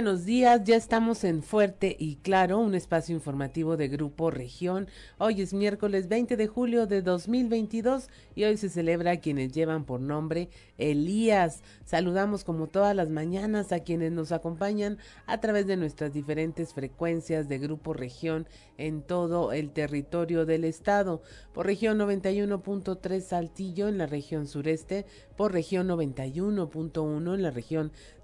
Buenos días, ya estamos en Fuerte y Claro, un espacio informativo de Grupo Región. Hoy es miércoles 20 de julio de 2022 y hoy se celebra a quienes llevan por nombre Elías. Saludamos como todas las mañanas a quienes nos acompañan a través de nuestras diferentes frecuencias de Grupo Región en todo el territorio del estado. Por región 91.3 Saltillo en la región sureste, por región 91.1 en la región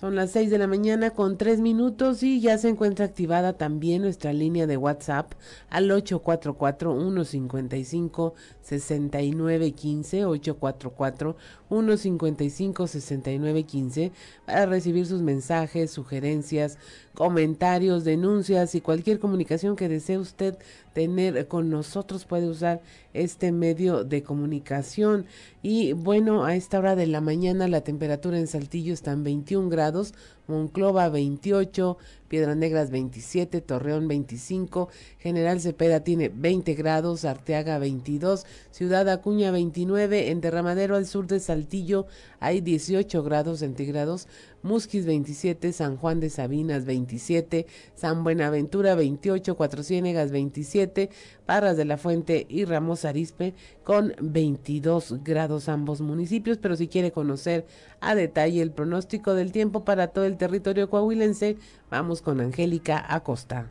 Son las 6 de la mañana con 3 minutos y ya se encuentra activada también nuestra línea de WhatsApp al 844-155-6915, 844-155-6915 para recibir sus mensajes, sugerencias, comentarios, denuncias y cualquier comunicación que desee usted tener con nosotros puede usar este medio de comunicación. Y bueno, a esta hora de la mañana la temperatura en Saltillo está en 21 grados, Monclova 28, Piedras Negras 27, Torreón 25, General Cepeda tiene 20 grados, Arteaga 22, Ciudad Acuña 29, en Derramadero al sur de Saltillo hay 18 grados centígrados, Musquis 27, San Juan de Sabinas 27, San Buenaventura 28, Cuatro Ciénegas 27, Parras de la Fuente y Ramos Arispe con 22 grados ambos municipios, pero si quiere conocer a detalle el pronóstico del tiempo para todo el territorio coahuilense, vamos con Angélica Acosta.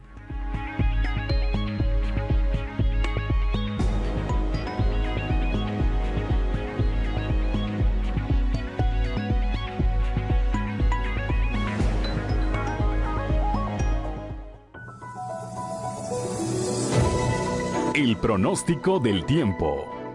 El pronóstico del tiempo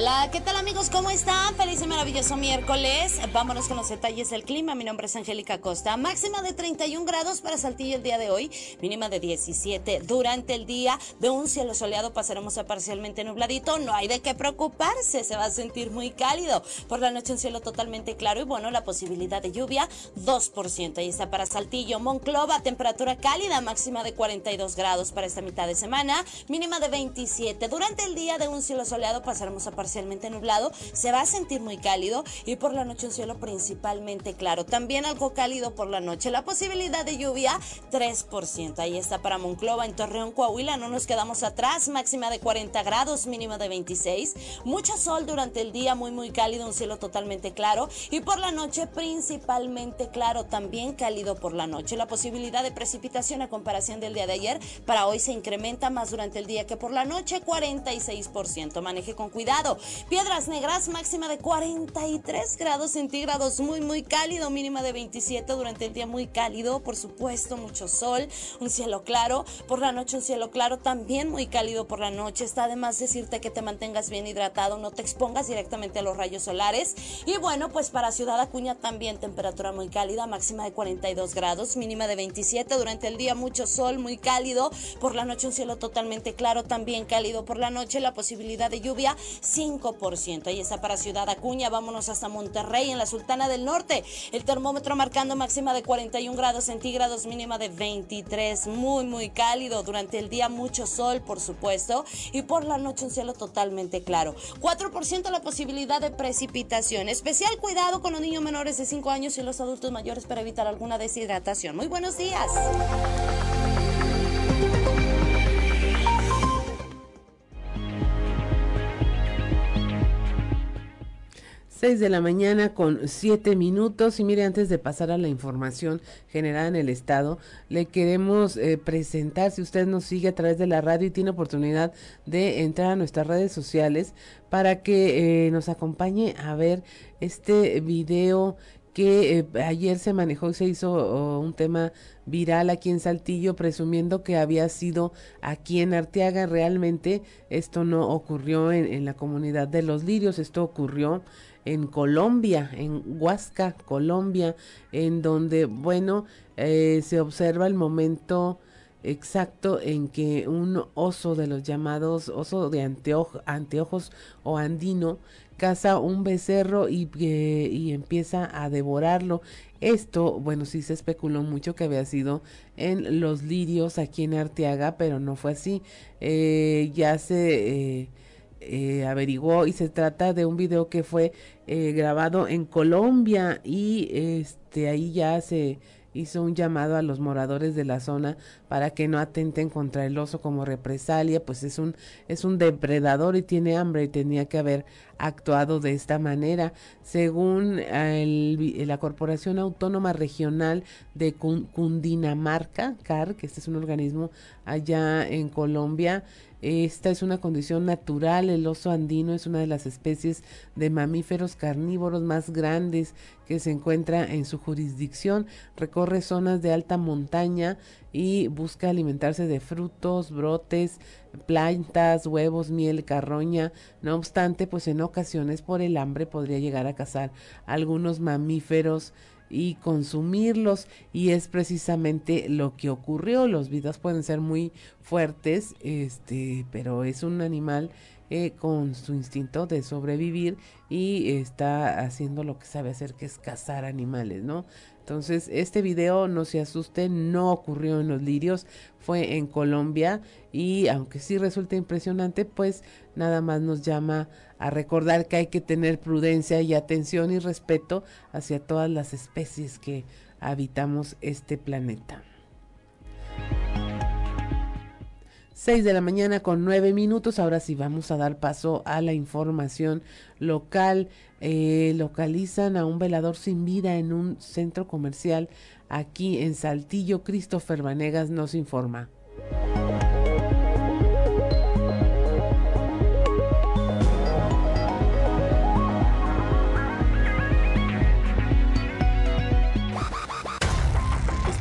Hola, ¿qué tal amigos? ¿Cómo están? Feliz y maravilloso miércoles. Vámonos con los detalles del clima. Mi nombre es Angélica Costa. Máxima de 31 grados para Saltillo el día de hoy, mínima de 17. Durante el día, de un cielo soleado pasaremos a parcialmente nubladito. No hay de qué preocuparse, se va a sentir muy cálido. Por la noche un cielo totalmente claro y bueno, la posibilidad de lluvia 2%. Ahí está para Saltillo, Monclova, temperatura cálida, máxima de 42 grados para esta mitad de semana, mínima de 27. Durante el día, de un cielo soleado pasaremos a parcialmente nublado, se va a sentir muy cálido y por la noche un cielo principalmente claro. También algo cálido por la noche. La posibilidad de lluvia 3%. Ahí está para Monclova, en Torreón, Coahuila. No nos quedamos atrás. Máxima de 40 grados, mínima de 26. Mucho sol durante el día, muy muy cálido, un cielo totalmente claro. Y por la noche principalmente claro, también cálido por la noche. La posibilidad de precipitación a comparación del día de ayer para hoy se incrementa más durante el día que por la noche, 46%. Maneje con cuidado. Piedras Negras, máxima de 43 grados centígrados, muy, muy cálido, mínima de 27 durante el día, muy cálido, por supuesto, mucho sol, un cielo claro, por la noche un cielo claro, también muy cálido por la noche. Está además decirte que te mantengas bien hidratado, no te expongas directamente a los rayos solares. Y bueno, pues para Ciudad Acuña también temperatura muy cálida, máxima de 42 grados, mínima de 27 durante el día, mucho sol, muy cálido, por la noche un cielo totalmente claro, también cálido por la noche, la posibilidad de lluvia 5%. Ahí está para Ciudad Acuña. Vámonos hasta Monterrey, en la Sultana del Norte. El termómetro marcando máxima de 41 grados centígrados, mínima de 23. Muy, muy cálido. Durante el día mucho sol, por supuesto. Y por la noche un cielo totalmente claro. 4% la posibilidad de precipitación. Especial cuidado con los niños menores de 5 años y los adultos mayores para evitar alguna deshidratación. Muy buenos días. 6 de la mañana con 7 minutos y mire, antes de pasar a la información generada en el estado, le queremos eh, presentar, si usted nos sigue a través de la radio y tiene oportunidad de entrar a nuestras redes sociales para que eh, nos acompañe a ver este video que eh, ayer se manejó y se hizo oh, un tema viral aquí en Saltillo presumiendo que había sido aquí en Arteaga. Realmente esto no ocurrió en, en la comunidad de los lirios, esto ocurrió en Colombia, en Huasca, Colombia, en donde, bueno, eh, se observa el momento exacto en que un oso de los llamados oso de anteojos o andino caza un becerro y, eh, y, empieza a devorarlo. Esto, bueno, sí se especuló mucho que había sido en los lirios aquí en Arteaga, pero no fue así. Eh, ya se eh, averiguó y se trata de un video que fue eh, grabado en Colombia y este ahí ya se hizo un llamado a los moradores de la zona para que no atenten contra el oso como represalia, pues es un es un depredador y tiene hambre y tenía que haber actuado de esta manera. Según el, la Corporación Autónoma Regional de Cundinamarca, CAR, que este es un organismo allá en Colombia, esta es una condición natural. El oso andino es una de las especies de mamíferos carnívoros más grandes que se encuentra en su jurisdicción. Recorre zonas de alta montaña y busca alimentarse de frutos, brotes, plantas, huevos, miel, carroña. No obstante, pues en ocasiones por el hambre podría llegar a cazar algunos mamíferos y consumirlos y es precisamente lo que ocurrió. Los videos pueden ser muy fuertes este pero es un animal eh, con su instinto de sobrevivir y está haciendo lo que sabe hacer que es cazar animales no entonces, este video, no se asuste, no ocurrió en los lirios, fue en Colombia y aunque sí resulta impresionante, pues nada más nos llama a recordar que hay que tener prudencia y atención y respeto hacia todas las especies que habitamos este planeta. 6 de la mañana con 9 minutos. Ahora sí vamos a dar paso a la información local. Eh, localizan a un velador sin vida en un centro comercial aquí en Saltillo. Christopher Vanegas nos informa.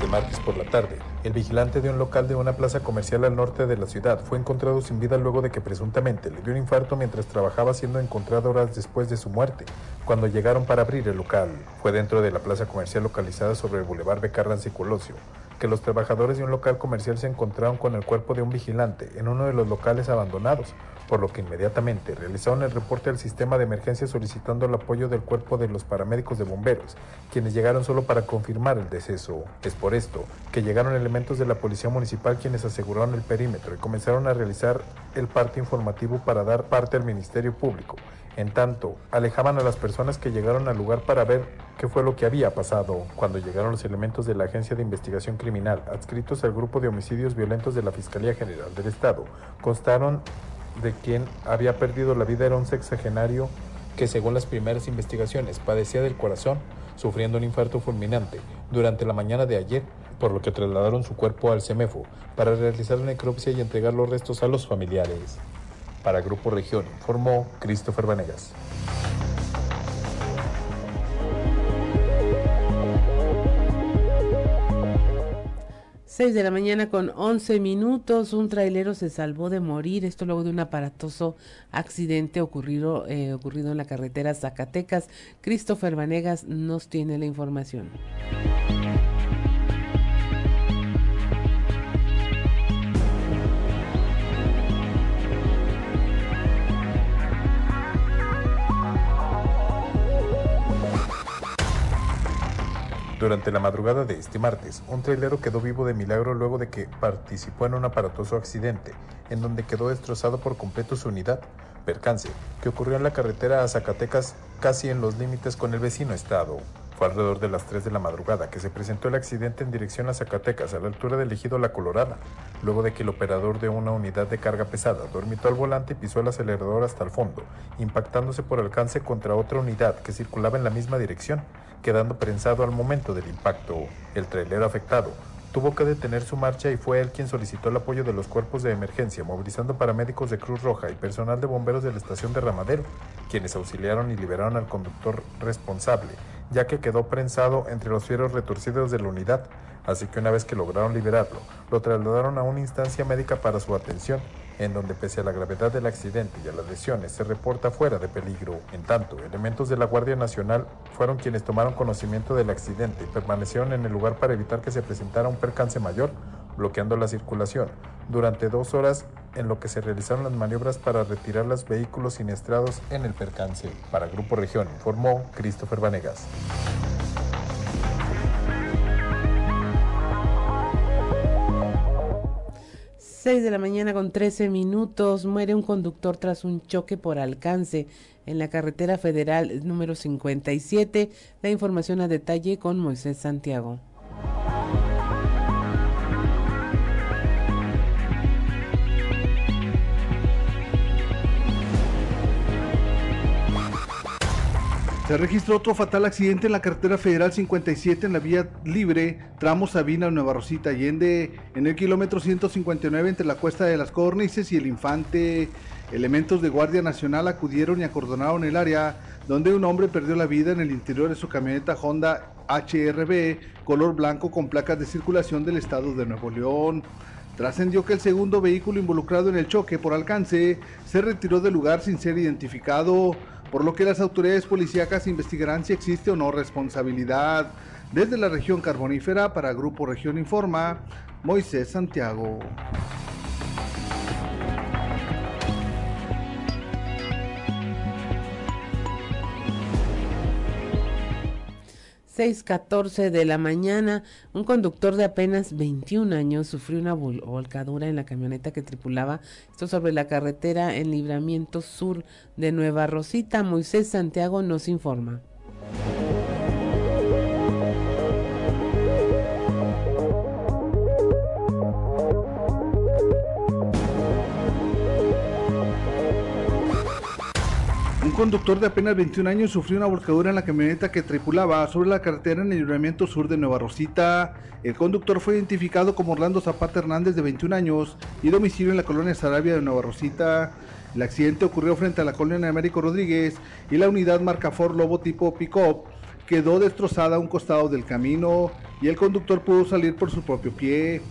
Martes por la tarde, el vigilante de un local de una plaza comercial al norte de la ciudad fue encontrado sin vida luego de que presuntamente le dio un infarto mientras trabajaba siendo encontrado horas después de su muerte, cuando llegaron para abrir el local. Fue dentro de la plaza comercial localizada sobre el Boulevard Becarranza y Colosio, que los trabajadores de un local comercial se encontraron con el cuerpo de un vigilante en uno de los locales abandonados, por lo que inmediatamente realizaron el reporte al sistema de emergencia solicitando el apoyo del cuerpo de los paramédicos de bomberos, quienes llegaron solo para confirmar el deceso. Es por esto que llegaron elementos de la Policía Municipal quienes aseguraron el perímetro y comenzaron a realizar el parte informativo para dar parte al Ministerio Público. En tanto, alejaban a las personas que llegaron al lugar para ver qué fue lo que había pasado. Cuando llegaron los elementos de la Agencia de Investigación Criminal, adscritos al grupo de homicidios violentos de la Fiscalía General del Estado, constaron de quien había perdido la vida era un sexagenario que según las primeras investigaciones padecía del corazón, sufriendo un infarto fulminante durante la mañana de ayer, por lo que trasladaron su cuerpo al CEMEFO para realizar una necropsia y entregar los restos a los familiares. Para Grupo Región informó Christopher Vanegas. 6 de la mañana con 11 minutos, un trailero se salvó de morir, esto luego de un aparatoso accidente ocurrido, eh, ocurrido en la carretera Zacatecas. Christopher Vanegas nos tiene la información. Durante la madrugada de este martes, un trailero quedó vivo de milagro luego de que participó en un aparatoso accidente, en donde quedó destrozado por completo su unidad, percance, que ocurrió en la carretera a Zacatecas, casi en los límites con el vecino estado. Fue alrededor de las 3 de la madrugada que se presentó el accidente en dirección a Zacatecas, a la altura del ejido La Colorada, luego de que el operador de una unidad de carga pesada dormitó al volante y pisó el acelerador hasta el fondo, impactándose por alcance contra otra unidad que circulaba en la misma dirección, quedando prensado al momento del impacto. El trailero afectado tuvo que detener su marcha y fue él quien solicitó el apoyo de los cuerpos de emergencia, movilizando paramédicos de Cruz Roja y personal de bomberos de la estación de Ramadero, quienes auxiliaron y liberaron al conductor responsable, ya que quedó prensado entre los fieros retorcidos de la unidad, así que una vez que lograron liberarlo, lo trasladaron a una instancia médica para su atención, en donde pese a la gravedad del accidente y a las lesiones se reporta fuera de peligro. En tanto, elementos de la Guardia Nacional fueron quienes tomaron conocimiento del accidente y permanecieron en el lugar para evitar que se presentara un percance mayor, bloqueando la circulación durante dos horas en lo que se realizaron las maniobras para retirar los vehículos siniestrados en el percance. Para Grupo Región informó Christopher Vanegas. 6 de la mañana con 13 minutos muere un conductor tras un choque por alcance en la carretera federal número 57. La información a detalle con Moisés Santiago. Se registró otro fatal accidente en la carretera federal 57 en la vía libre, tramo Sabina, Nueva Rosita Allende, en el kilómetro 159 entre la cuesta de las Cornices y el Infante. Elementos de Guardia Nacional acudieron y acordonaron el área donde un hombre perdió la vida en el interior de su camioneta Honda HRB color blanco con placas de circulación del estado de Nuevo León. Trascendió que el segundo vehículo involucrado en el choque por alcance se retiró del lugar sin ser identificado por lo que las autoridades policíacas investigarán si existe o no responsabilidad. Desde la región carbonífera para Grupo Región Informa, Moisés Santiago. 6:14 de la mañana, un conductor de apenas 21 años sufrió una volcadura en la camioneta que tripulaba, esto sobre la carretera en Libramiento Sur de Nueva Rosita. Moisés Santiago nos informa. Conductor de apenas 21 años sufrió una volcadura en la camioneta que tripulaba sobre la carretera en el libramiento sur de Nueva Rosita. El conductor fue identificado como Orlando Zapata Hernández de 21 años y domicilio en la colonia Sarabia de Nueva Rosita. El accidente ocurrió frente a la colonia de Américo Rodríguez y la unidad marca Ford Lobo tipo pick-up quedó destrozada a un costado del camino y el conductor pudo salir por su propio pie.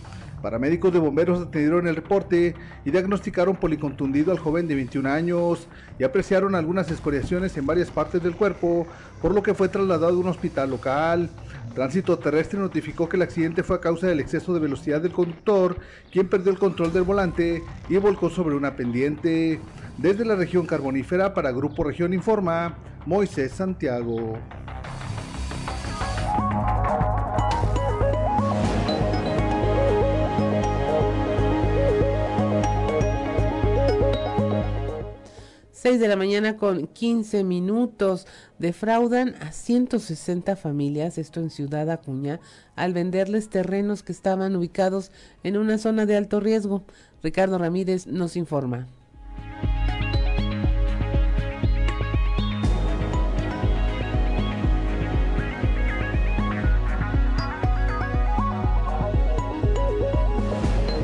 Paramédicos de bomberos atendieron el reporte y diagnosticaron policontundido al joven de 21 años y apreciaron algunas escoriaciones en varias partes del cuerpo, por lo que fue trasladado a un hospital local. Tránsito Terrestre notificó que el accidente fue a causa del exceso de velocidad del conductor, quien perdió el control del volante y volcó sobre una pendiente. Desde la región carbonífera para Grupo Región Informa, Moisés Santiago. 6 de la mañana con 15 minutos. Defraudan a 160 familias, esto en Ciudad Acuña, al venderles terrenos que estaban ubicados en una zona de alto riesgo. Ricardo Ramírez nos informa.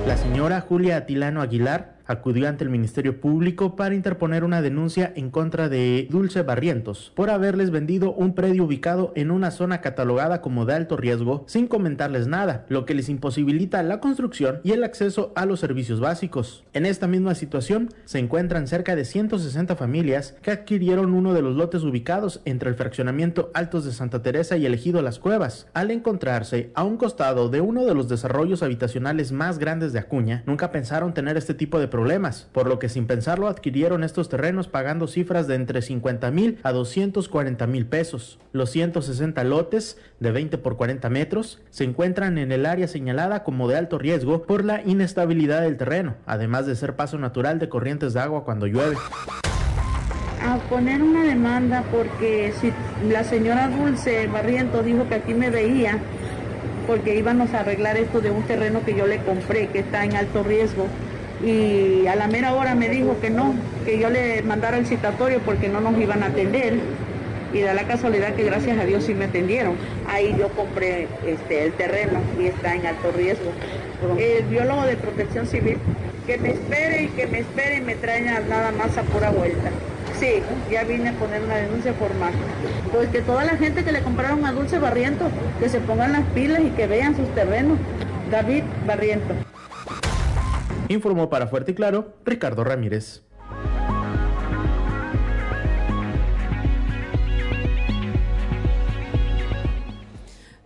La señora Julia Atilano Aguilar acudió ante el Ministerio Público para interponer una denuncia en contra de Dulce Barrientos por haberles vendido un predio ubicado en una zona catalogada como de alto riesgo sin comentarles nada, lo que les imposibilita la construcción y el acceso a los servicios básicos. En esta misma situación se encuentran cerca de 160 familias que adquirieron uno de los lotes ubicados entre el fraccionamiento Altos de Santa Teresa y el ejido Las Cuevas. Al encontrarse a un costado de uno de los desarrollos habitacionales más grandes de Acuña, nunca pensaron tener este tipo de problemas, por lo que sin pensarlo adquirieron estos terrenos pagando cifras de entre 50 mil a 240 mil pesos. Los 160 lotes de 20 por 40 metros se encuentran en el área señalada como de alto riesgo por la inestabilidad del terreno, además de ser paso natural de corrientes de agua cuando llueve. a poner una demanda porque si la señora Dulce Barriento dijo que aquí me veía porque íbamos a arreglar esto de un terreno que yo le compré que está en alto riesgo y a la mera hora me dijo que no, que yo le mandara el citatorio porque no nos iban a atender y da la casualidad que gracias a Dios sí me atendieron. Ahí yo compré este, el terreno y está en alto riesgo. El biólogo de protección civil, que me espere y que me espere y me traiga nada más a pura vuelta. Sí, ya vine a poner una denuncia formal. Pues que toda la gente que le compraron a Dulce Barriento, que se pongan las pilas y que vean sus terrenos. David Barriento. Informó para Fuerte y Claro Ricardo Ramírez.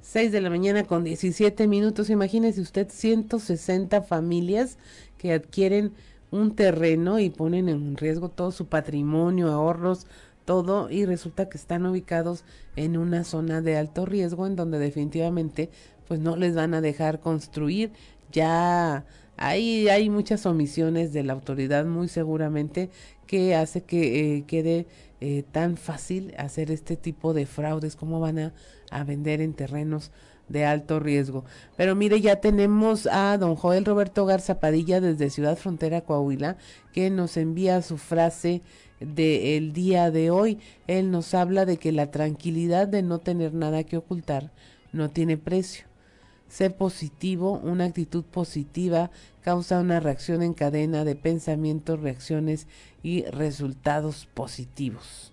6 de la mañana con 17 minutos. Imagínese usted 160 familias que adquieren un terreno y ponen en riesgo todo su patrimonio, ahorros, todo y resulta que están ubicados en una zona de alto riesgo en donde definitivamente pues no les van a dejar construir. Ya hay, hay muchas omisiones de la autoridad muy seguramente que hace que eh, quede eh, tan fácil hacer este tipo de fraudes, cómo van a, a vender en terrenos de alto riesgo. Pero mire, ya tenemos a don Joel Roberto Garza Padilla desde Ciudad Frontera, Coahuila, que nos envía su frase del día de hoy. Él nos habla de que la tranquilidad de no tener nada que ocultar no tiene precio. Sé positivo, una actitud positiva causa una reacción en cadena de pensamientos, reacciones y resultados positivos.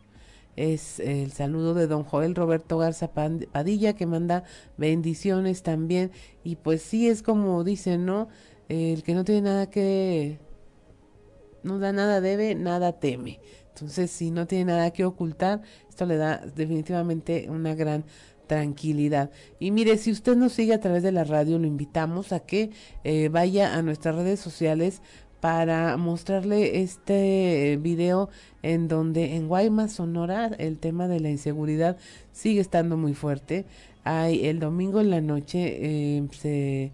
Es el saludo de don Joel Roberto Garza Padilla que manda bendiciones también. Y pues sí, es como dicen, ¿no? El que no tiene nada que... No da nada debe, nada teme. Entonces, si no tiene nada que ocultar, esto le da definitivamente una gran tranquilidad. Y mire, si usted nos sigue a través de la radio, lo invitamos a que eh, vaya a nuestras redes sociales para mostrarle este video en donde en Guaymas, Sonora, el tema de la inseguridad sigue estando muy fuerte. Hay el domingo en la noche eh,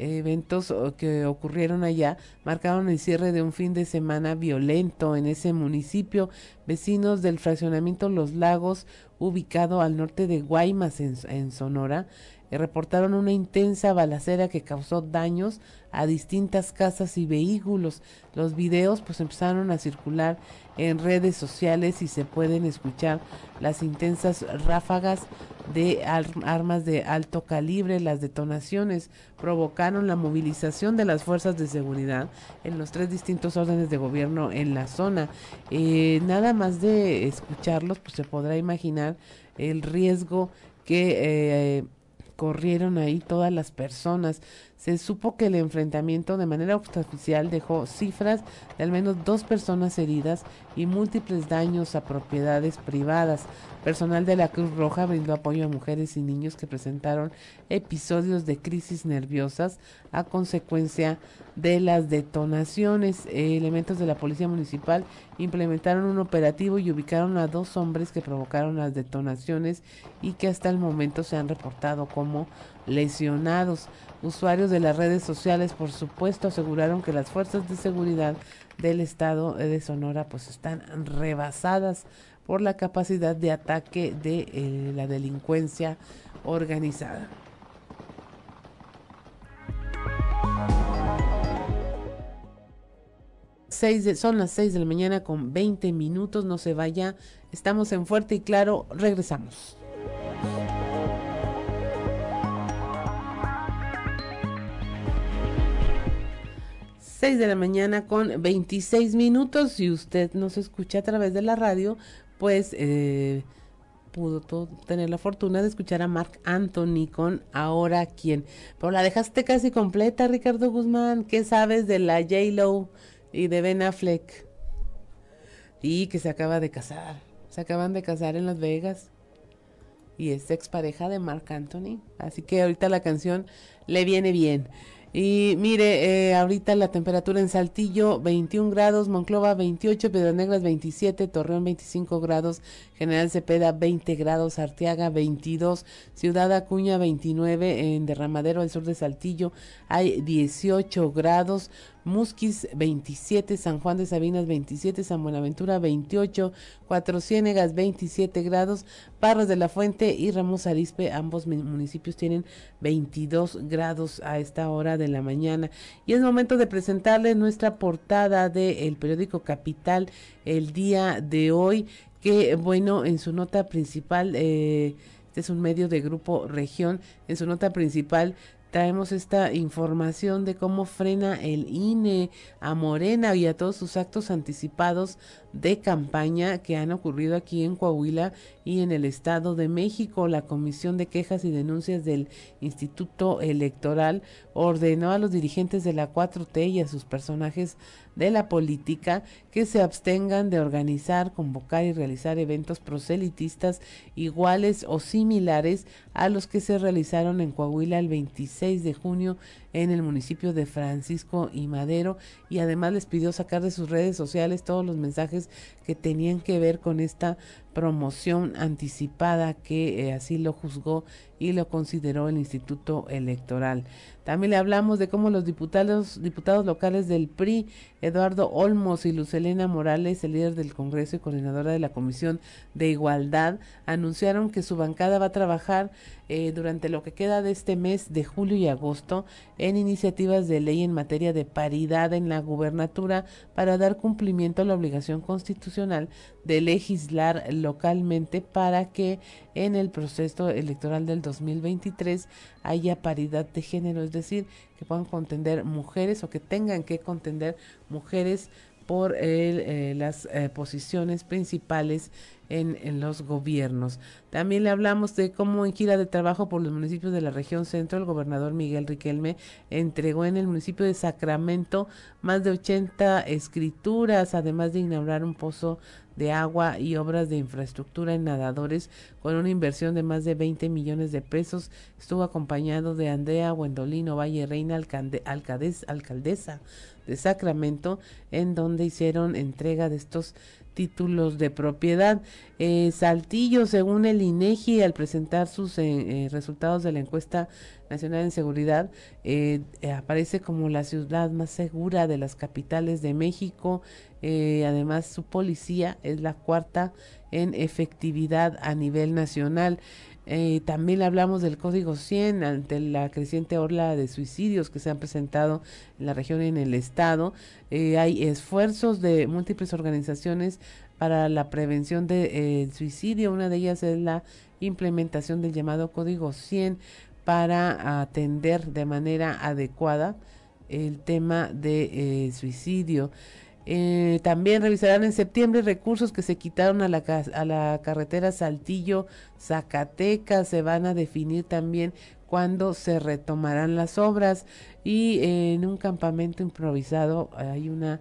eventos que ocurrieron allá marcaron el cierre de un fin de semana violento en ese municipio. Vecinos del fraccionamiento Los Lagos, ubicado al norte de Guaymas, en, Sonora, eh, reportaron una intensa balacera que causó daños a distintas casas y vehículos. Los videos pues empezaron a circular en redes sociales y se pueden escuchar las intensas ráfagas de armas de alto calibre. Las detonaciones provocaron la movilización de las fuerzas de seguridad en los tres distintos órdenes de gobierno en la zona. Eh, nada más de escucharlos, pues se podrá imaginar el riesgo que eh, corrieron ahí todas las personas. Se supo que el enfrentamiento de manera oficial dejó cifras de al menos dos personas heridas y múltiples daños a propiedades privadas. Personal de la Cruz Roja brindó apoyo a mujeres y niños que presentaron episodios de crisis nerviosas a consecuencia de las detonaciones. elementos de la Policía Municipal implementaron un operativo y ubicaron a dos hombres que provocaron las detonaciones y que hasta el momento se han reportado como lesionados. Usuarios de las redes sociales, por supuesto, aseguraron que las fuerzas de seguridad del estado de Sonora pues están rebasadas por la capacidad de ataque de eh, la delincuencia organizada. son las 6 de la mañana con 20 minutos, no se vaya, estamos en fuerte y claro, regresamos. 6 de la mañana con 26 minutos. Si usted nos escucha a través de la radio, pues eh, pudo tener la fortuna de escuchar a Mark Anthony con Ahora quién. Pero la dejaste casi completa, Ricardo Guzmán. ¿Qué sabes de la J-Lo y de Ben Affleck? Y que se acaba de casar. Se acaban de casar en Las Vegas. Y es expareja de Mark Anthony. Así que ahorita la canción le viene bien. Y mire, eh, ahorita la temperatura en Saltillo 21 grados, Monclova 28, Piedras Negras 27, Torreón 25 grados, General Cepeda 20 grados, Arteaga 22, Ciudad Acuña 29, en Derramadero al sur de Saltillo hay 18 grados, Musquis 27, San Juan de Sabinas 27, San Buenaventura 28, Cuatro Ciénegas 27 grados, Parras de la Fuente y Ramos Arispe, ambos municipios tienen 22 grados a esta hora de la mañana. Y es momento de presentarles nuestra portada del periódico Capital el día de hoy, que bueno, en su nota principal, este es un medio de grupo región, en su nota principal traemos esta información de cómo frena el INE a Morena y a todos sus actos anticipados de campaña que han ocurrido aquí en Coahuila y en el Estado de México. La Comisión de Quejas y Denuncias del Instituto Electoral ordenó a los dirigentes de la 4T y a sus personajes de la política que se abstengan de organizar, convocar y realizar eventos proselitistas iguales o similares a los que se realizaron en Coahuila el 26 de junio en el municipio de Francisco y Madero y además les pidió sacar de sus redes sociales todos los mensajes que tenían que ver con esta promoción anticipada que eh, así lo juzgó y lo consideró el Instituto Electoral. También le hablamos de cómo los diputados, diputados locales del PRI, Eduardo Olmos y Lucelena Morales, el líder del Congreso y coordinadora de la Comisión de Igualdad, anunciaron que su bancada va a trabajar eh, durante lo que queda de este mes de julio y agosto en iniciativas de ley en materia de paridad en la gubernatura para dar cumplimiento a la obligación constitucional de legislar localmente para que en el proceso electoral del 2023 haya paridad de género, es decir, que puedan contender mujeres o que tengan que contender mujeres por eh, las eh, posiciones principales en, los gobiernos. También le hablamos de cómo en gira de trabajo por los municipios de la región centro, el gobernador Miguel Riquelme entregó en el municipio de Sacramento más de 80 escrituras, además de inaugurar un pozo de agua y obras de infraestructura en nadadores con una inversión de más de 20 millones de pesos. Estuvo acompañado de Andrea Wendolino Valle Reina, alcaldesa de Sacramento, en donde hicieron entrega de estos títulos de propiedad. Eh, Saltillo, según el INEGI, al presentar sus eh, eh, resultados de la encuesta nacional en seguridad, aparece como la ciudad más segura de las capitales de México. además, su policía es la cuarta en efectividad a nivel nacional. Eh, también hablamos del código 100 ante la creciente ola de suicidios que se han presentado en la región y en el estado. Eh, hay esfuerzos de múltiples organizaciones para la prevención del de, eh, suicidio. Una de ellas es la implementación del llamado código 100 para atender de manera adecuada el tema de suicidio. Eh, también revisarán en septiembre recursos que se quitaron a la, a la carretera Saltillo-Zacatecas. Se van a definir también cuándo se retomarán las obras. Y en un campamento improvisado hay una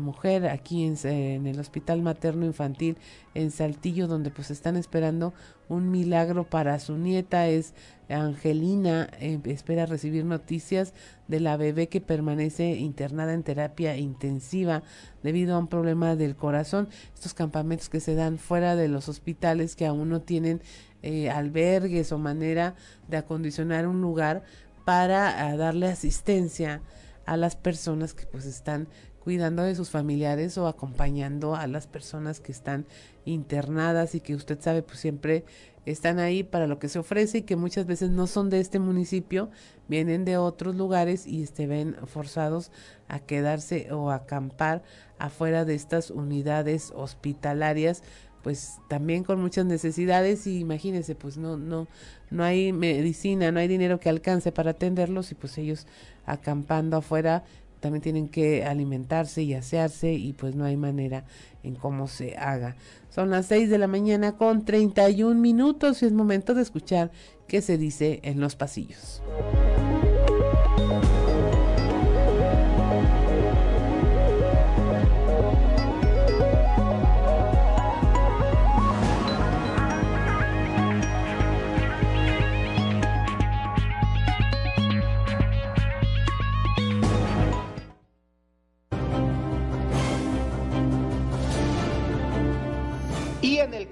mujer aquí en, el Hospital Materno Infantil en Saltillo, donde pues están esperando un milagro para su nieta. Es Angelina, eh, espera recibir noticias de la bebé que permanece internada en terapia intensiva debido a un problema del corazón. Estos campamentos que se dan fuera de los hospitales que aún no tienen eh, albergues o manera de acondicionar un lugar para ah, darle asistencia a las personas que pues están cuidando de sus familiares o acompañando a las personas que están internadas y que usted sabe pues siempre están ahí para lo que se ofrece y que muchas veces no son de este municipio, vienen de otros lugares y se ven forzados a quedarse o acampar afuera de estas unidades hospitalarias pues también con muchas necesidades y imagínense pues no no no hay medicina no hay dinero que alcance para atenderlos y pues ellos acampando afuera también tienen que alimentarse y asearse y pues no hay manera en cómo se haga. Son las 6 de la mañana con 31 minutos y es momento de escuchar qué se dice en los pasillos.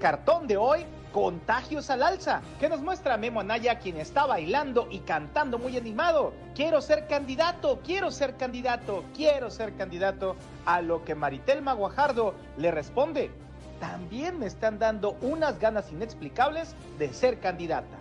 Cartón de hoy, contagios al alza. ¿Qué nos muestra Memo Anaya, quien está bailando y cantando muy animado? Quiero ser candidato, quiero ser candidato, quiero ser candidato. A lo que Maritelma Guajardo le responde, también me están dando unas ganas inexplicables de ser candidata.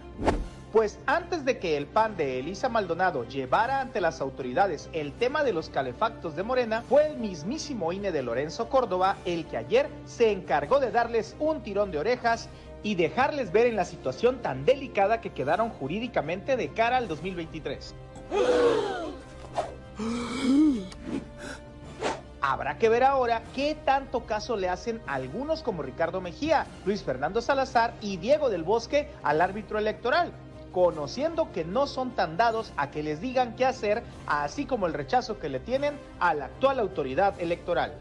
Pues antes de que el PAN de Elisa Maldonado llevara ante las autoridades el tema de los calefactos de Morena, fue el mismísimo INE de Lorenzo Córdoba el que ayer se encargó de darles un tirón de orejas y dejarles ver en la situación tan delicada que quedaron jurídicamente de cara al 2023. Habrá que ver ahora qué tanto caso le hacen algunos como Ricardo Mejía, Luis Fernando Salazar y Diego del Bosque al árbitro electoral, conociendo que no son tan dados a que les digan qué hacer, así como el rechazo que le tienen a la actual autoridad electoral.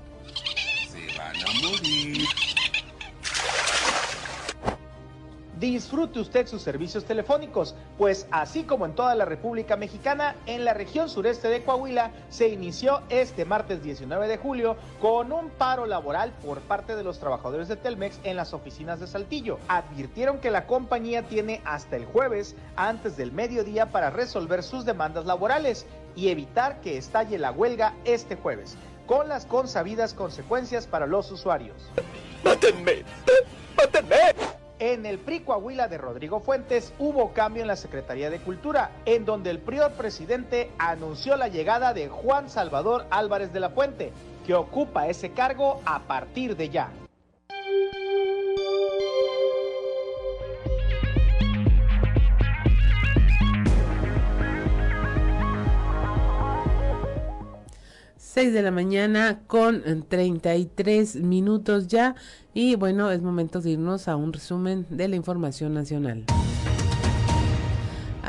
Se van a morir. Disfrute usted sus servicios telefónicos, pues así como en toda la República Mexicana, en la región sureste de Coahuila se inició este martes 19 de julio con un paro laboral por parte de los trabajadores de Telmex en las oficinas de Saltillo. Advirtieron que la compañía tiene hasta el jueves antes del mediodía para resolver sus demandas laborales y evitar que estalle la huelga este jueves, con las consabidas consecuencias para los usuarios. ¡Mátenme! ¡Mátenme! En el PRI Coahuila de Rodrigo Fuentes hubo cambio en la Secretaría de Cultura, en donde el prior presidente anunció la llegada de Juan Salvador Álvarez de la Fuente, que ocupa ese cargo a partir de ya. 6 de la mañana con 33 minutos ya y bueno, es momento de irnos a un resumen de la información nacional.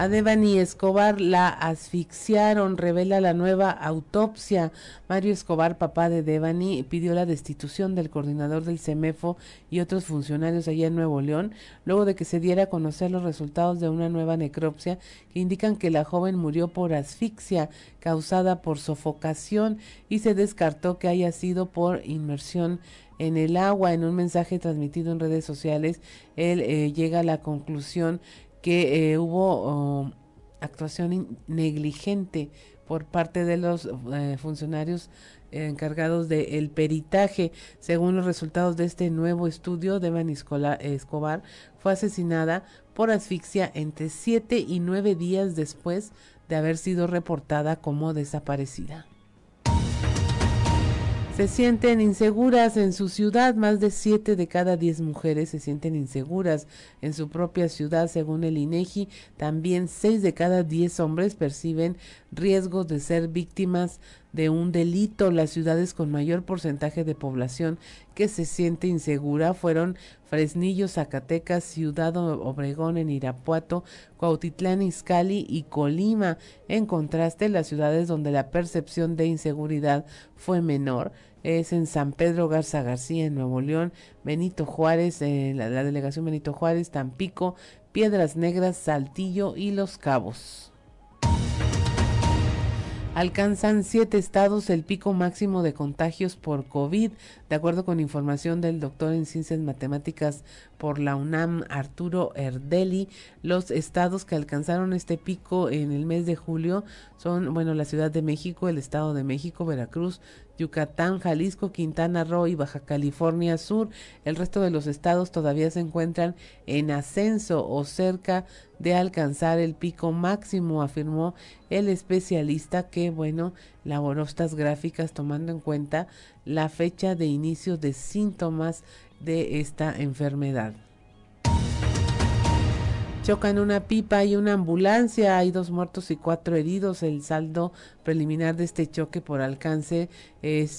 A Devani Escobar la asfixiaron, revela la nueva autopsia. Mario Escobar, papá de Devani, pidió la destitución del coordinador del CEMEFO y otros funcionarios allá en Nuevo León, luego de que se diera a conocer los resultados de una nueva necropsia que indican que la joven murió por asfixia causada por sofocación y se descartó que haya sido por inmersión en el agua. En un mensaje transmitido en redes sociales, él eh, llega a la conclusión que eh, hubo oh, actuación negligente por parte de los eh, funcionarios encargados del peritaje. Según los resultados de este nuevo estudio, Devani Escobar fue asesinada por asfixia entre siete y nueve días después de haber sido reportada como desaparecida se sienten inseguras en su ciudad. Más de siete de cada diez mujeres se sienten inseguras en su propia ciudad, según el INEGI. También seis de cada diez hombres perciben riesgos de ser víctimas de un delito. Las ciudades con mayor porcentaje de población que se siente insegura fueron Fresnillo, Zacatecas, Ciudad Obregón en Irapuato, Cuautitlán, Izcalli y Colima. En contraste, las ciudades donde la percepción de inseguridad fue menor es en San Pedro Garza García, en Nuevo León, Benito Juárez, la, la delegación Benito Juárez, Tampico, Piedras Negras, Saltillo y Los Cabos. Alcanzan siete estados el pico máximo de contagios por COVID, de acuerdo con información del doctor en ciencias matemáticas por la UNAM, Arturo Erdeli. Los estados que alcanzaron este pico en el mes de julio son, bueno, la Ciudad de México, el Estado de México, Veracruz, Yucatán, Jalisco, Quintana Roo y Baja California Sur. El resto de los estados todavía se encuentran en ascenso o cerca de alcanzar el pico máximo, afirmó el especialista que, bueno, laboró estas gráficas tomando en cuenta la fecha de inicio de síntomas de esta enfermedad. Chocan una pipa y una ambulancia, hay dos muertos y cuatro heridos. El saldo preliminar de este choque por alcance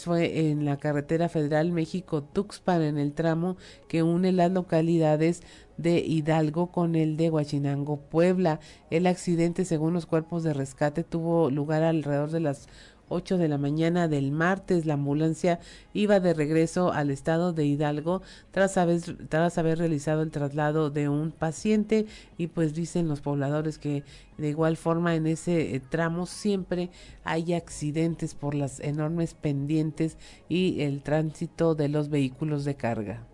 fue en la carretera federal México-Tuxpan, en el tramo que une las localidades de Hidalgo con el de Huachinango, Puebla. El accidente, según los cuerpos de rescate, tuvo lugar alrededor de las 8 de la mañana del martes. La ambulancia iba de regreso al estado de Hidalgo tras haber, tras haber realizado el traslado de un paciente y pues dicen los pobladores que de igual forma en ese eh, tramo siempre hay accidentes por las enormes pendientes y el tránsito de los vehículos de carga.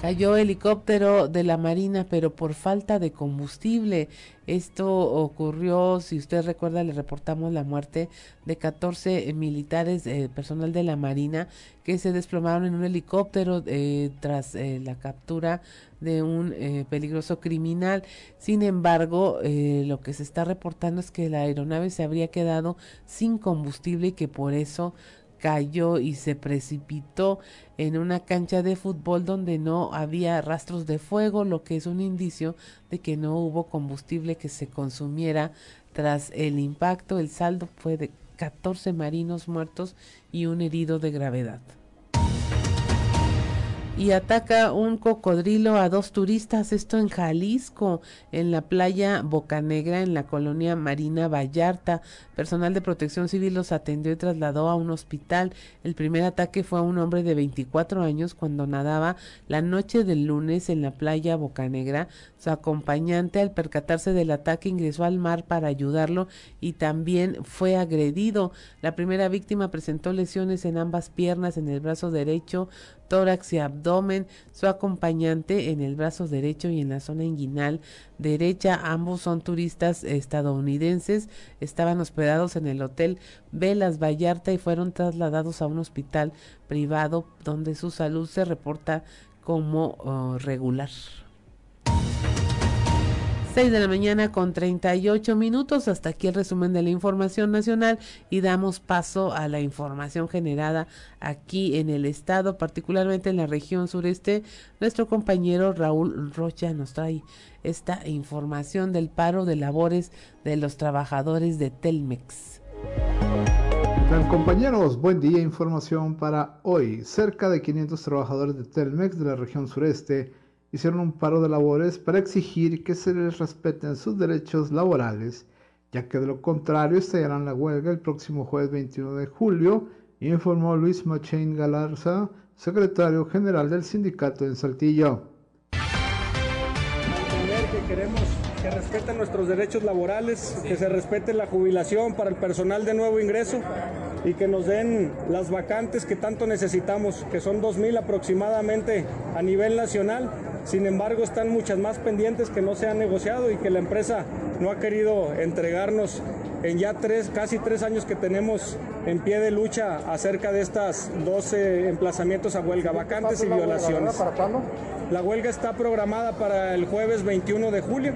Cayó helicóptero de la Marina, pero por falta de combustible. Esto ocurrió, si usted recuerda, le reportamos la muerte de 14 militares, eh, personal de la Marina, que se desplomaron en un helicóptero eh, tras eh, la captura de un peligroso criminal. Sin embargo, lo que se está reportando es que la aeronave se habría quedado sin combustible y que por eso cayó y se precipitó en una cancha de fútbol donde no había rastros de fuego, lo que es un indicio de que no hubo combustible que se consumiera tras el impacto. El saldo fue de 14 marinos muertos y un herido de gravedad y ataca un cocodrilo a dos turistas, esto en Jalisco, en la playa Bocanegra, en la colonia Marina Vallarta. Personal de protección civil los atendió y trasladó a un hospital. El primer ataque fue a un hombre de 24 años cuando nadaba la noche del lunes en la playa Bocanegra. Su acompañante al percatarse del ataque ingresó al mar para ayudarlo y también fue agredido. La primera víctima presentó lesiones en ambas piernas, en el brazo derecho, tórax y abdomen, su acompañante en el brazo derecho y en la zona inguinal derecha. Ambos son turistas estadounidenses, estaban hospedados en el hotel Velas Vallarta y fueron trasladados a un hospital privado donde su salud se reporta como oh, regular. 6 de la mañana con 38 minutos. Hasta aquí el resumen de la información nacional y damos paso a la información generada aquí en el estado, particularmente en la región sureste. Nuestro compañero Raúl Rocha nos trae esta información del paro de labores de los trabajadores de Telmex. compañeros? Buen día, información para hoy. Cerca de 500 trabajadores de Telmex de la región sureste hicieron un paro de labores para exigir que se les respeten sus derechos laborales, ya que de lo contrario estallarán la huelga el próximo jueves 21 de julio, informó Luis Machain Galarza, secretario general del sindicato en Saltillo. Que queremos que respeten nuestros derechos laborales, que se respete la jubilación para el personal de nuevo ingreso y que nos den las vacantes que tanto necesitamos, que son 2.000 aproximadamente a nivel nacional sin embargo, están muchas más pendientes que no se han negociado y que la empresa no ha querido entregarnos en ya tres, casi tres años que tenemos en pie de lucha acerca de estas 12 emplazamientos a huelga, vacantes y violaciones. ¿Para cuándo? La huelga está programada para el jueves 21 de julio.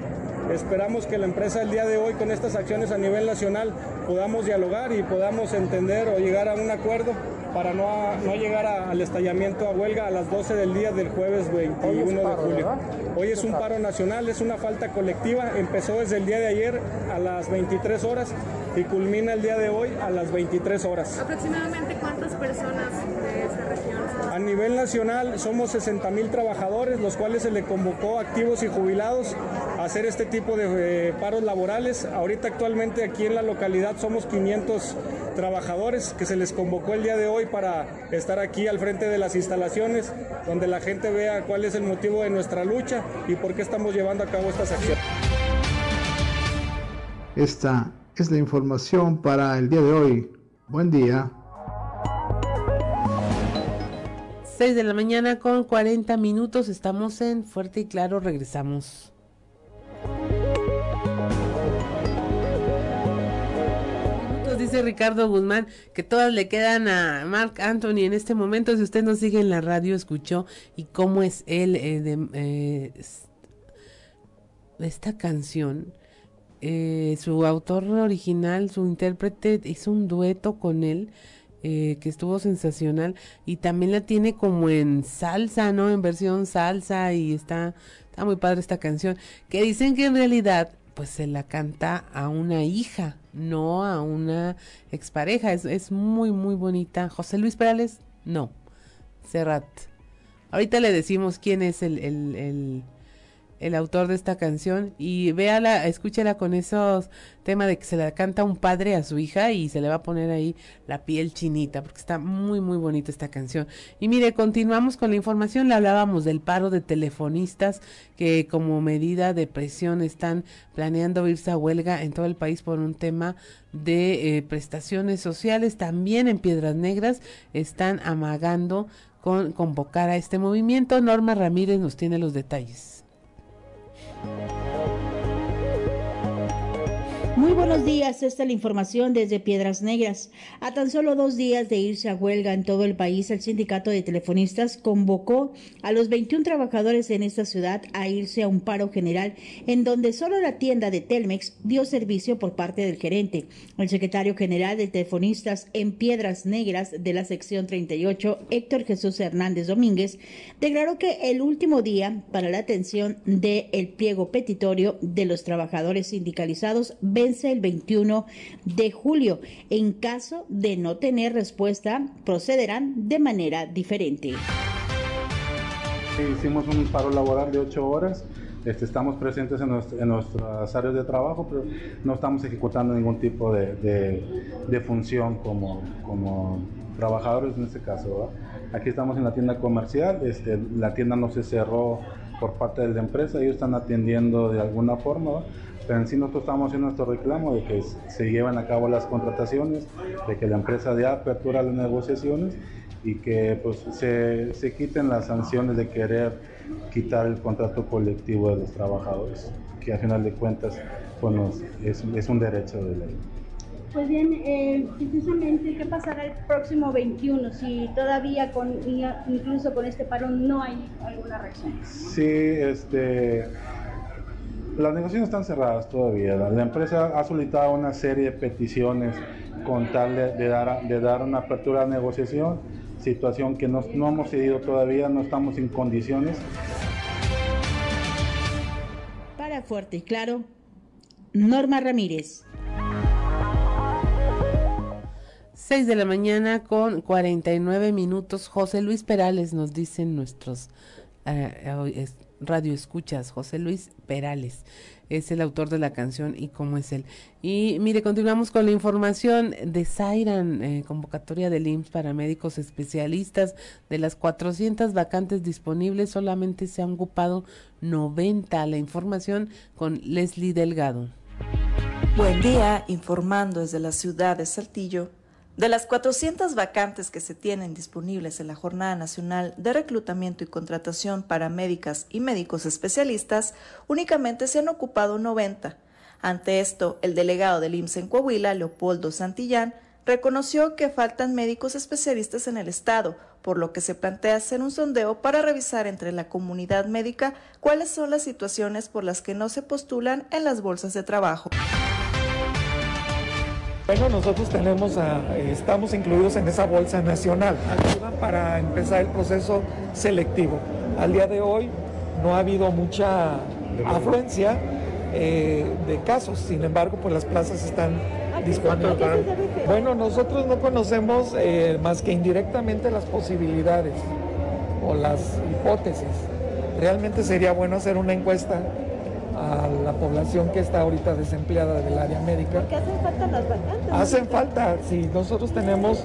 Esperamos que la empresa el día de hoy con estas acciones a nivel nacional podamos dialogar y podamos entender o llegar a un acuerdo para no, no llegar al estallamiento a huelga a las 12 del día del jueves 21 de julio. Hoy es un paro nacional, es una falta colectiva, empezó desde el día de ayer a las 23 horas y culmina el día de hoy a las 23 horas. ¿Aproximadamente cuántas personas? A nivel nacional somos 60 mil trabajadores, los cuales se le convocó activos y jubilados a hacer este tipo de eh, paros laborales. Ahorita actualmente aquí en la localidad somos 500 trabajadores que se les convocó el día de hoy para estar aquí al frente de las instalaciones, donde la gente vea cuál es el motivo de nuestra lucha y por qué estamos llevando a cabo estas acciones. Esta es la información para el día de hoy. Buen día. 6 de la mañana con 40 minutos. Estamos en Fuerte y Claro. Regresamos. dice Ricardo Guzmán que todas le quedan a Mark Anthony en este momento. Si usted nos sigue en la radio, escuchó y cómo es él eh, de, eh, esta canción. Eh, su autor original, su intérprete, hizo un dueto con él. Que estuvo sensacional y también la tiene como en salsa, ¿no? En versión salsa y está, está muy padre esta canción. Que dicen que en realidad pues se la canta a una hija, no a una expareja. Es, es muy, muy bonita. José Luis Perales, no. Serrat. Ahorita le decimos quién es el, el, el autor de esta canción y véala, escúchela con esos tema de que se la canta un padre a su hija y se le va a poner ahí la piel chinita porque está muy muy bonita esta canción. Y mire, continuamos con la información, le hablábamos del paro de telefonistas que como medida de presión están planeando irse a huelga en todo el país por un tema de eh, prestaciones sociales, también en Piedras Negras están amagando con convocar a este movimiento. Norma Ramírez nos tiene los detalles. Thank you. Muy buenos días, esta es la información desde Piedras Negras. A tan solo dos días de irse a huelga en todo el país, el sindicato de telefonistas convocó a los 21 trabajadores en esta ciudad a irse a un paro general en donde solo la tienda de Telmex dio servicio por parte del gerente. El secretario general de telefonistas en Piedras Negras de la sección 38, Héctor Jesús Hernández Domínguez, declaró que el último día para la atención del pliego petitorio de los trabajadores sindicalizados el 21 de julio. En caso de no tener respuesta, procederán de manera diferente. Hicimos un paro laboral de ocho horas. Este, estamos presentes en, nuestras áreas de trabajo, pero no estamos ejecutando ningún tipo de, de, función como, como trabajadores en este caso. Aquí estamos en la tienda comercial, este, la tienda no se cerró por parte de la empresa, ellos están atendiendo de alguna forma. Pero en sí nosotros estamos haciendo nuestro reclamo de que se lleven a cabo las contrataciones, de que la empresa dé apertura a las negociaciones y que pues, se, se quiten las sanciones de querer quitar el contrato colectivo de los trabajadores, que al final de cuentas pues, es, es un derecho de ley. Pues bien, eh, precisamente, ¿qué pasará el próximo 21 si todavía con incluso con este paro no hay alguna reacción? Sí, este las negociaciones están cerradas todavía. La, empresa ha solicitado una serie de peticiones con tal de, dar, de dar una apertura a negociación, situación que no, no hemos cedido todavía, no estamos en condiciones. Para Fuerte y Claro, Norma Ramírez. 6 de la mañana con 49 minutos. José Luis Perales nos dicen nuestros eh, radio escuchas, José Luis Perales es el autor de la canción y cómo es él. Y mire, continuamos con la información de Zairan, eh, convocatoria del IMSS para médicos especialistas. De las 400 vacantes disponibles, solamente se han ocupado 90. La información con Leslie Delgado. Buen día, informando desde la ciudad de Saltillo. De las 400 vacantes que se tienen disponibles en la Jornada Nacional de Reclutamiento y Contratación para Médicas y Médicos Especialistas, únicamente se han ocupado 90. Ante esto, el delegado del IMSS en Coahuila, Leopoldo Santillán, reconoció que faltan médicos especialistas en el Estado, por lo que se plantea hacer un sondeo para revisar entre la comunidad médica cuáles son las situaciones por las que no se postulan en las bolsas de trabajo. Bueno, nosotros tenemos estamos incluidos en esa bolsa nacional, ayuda para empezar el proceso selectivo. Al día de hoy no ha habido mucha afluencia eh, de casos, sin embargo, pues las plazas están disponibles. Bueno, nosotros no conocemos eh, más que indirectamente las posibilidades o las hipótesis. Realmente sería bueno hacer una encuesta a la población que está ahorita desempleada del área médica. Porque hacen falta las vacantes. Hacen falta, sí, nosotros tenemos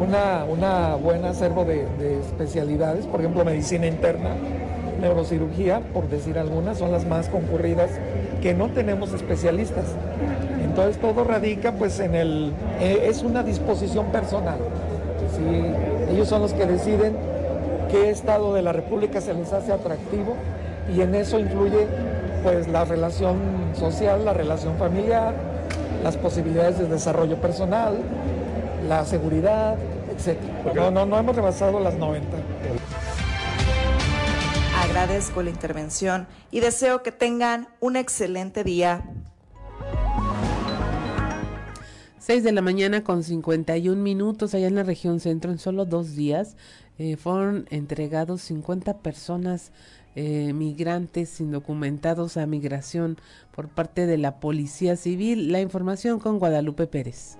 una, una buen acervo de, especialidades, por ejemplo, medicina interna, neurocirugía, por decir algunas, son las más concurridas, que no tenemos especialistas. Entonces todo radica pues en el, eh, es una disposición personal. ¿sí? Ellos son los que deciden qué estado de la República se les hace atractivo y en eso influye pues la relación social, la relación familiar, las posibilidades de desarrollo personal, la seguridad, etc. No, no, no hemos rebasado las 90. Agradezco la intervención y deseo que tengan un excelente día. 6 de la mañana con 51 minutos allá en la región centro en solo dos días eh, fueron entregados 50 personas eh, migrantes indocumentados a migración por parte de la Policía Civil. La información con Guadalupe Pérez.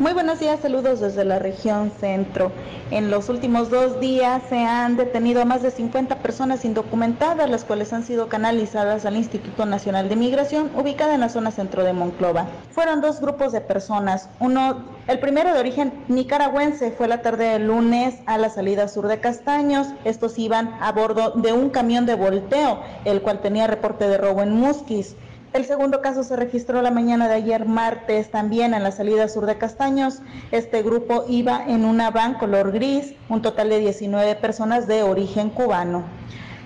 Muy buenos días. saludos desde la región centro. En los últimos dos días se han detenido a más de 50 personas indocumentadas, las cuales han sido canalizadas al Instituto Nacional de Migración, ubicada en la zona centro de Monclova. Fueron dos grupos de personas. Uno, el primero de origen nicaragüense, fue la tarde del lunes a la salida sur de Castaños. Estos iban a bordo de un camión de volteo, el cual tenía reporte de robo en Musquis. El segundo caso se registró la mañana de ayer martes también en la salida sur de Castaños. Este grupo iba en una van color gris, un total de 19 personas de origen cubano.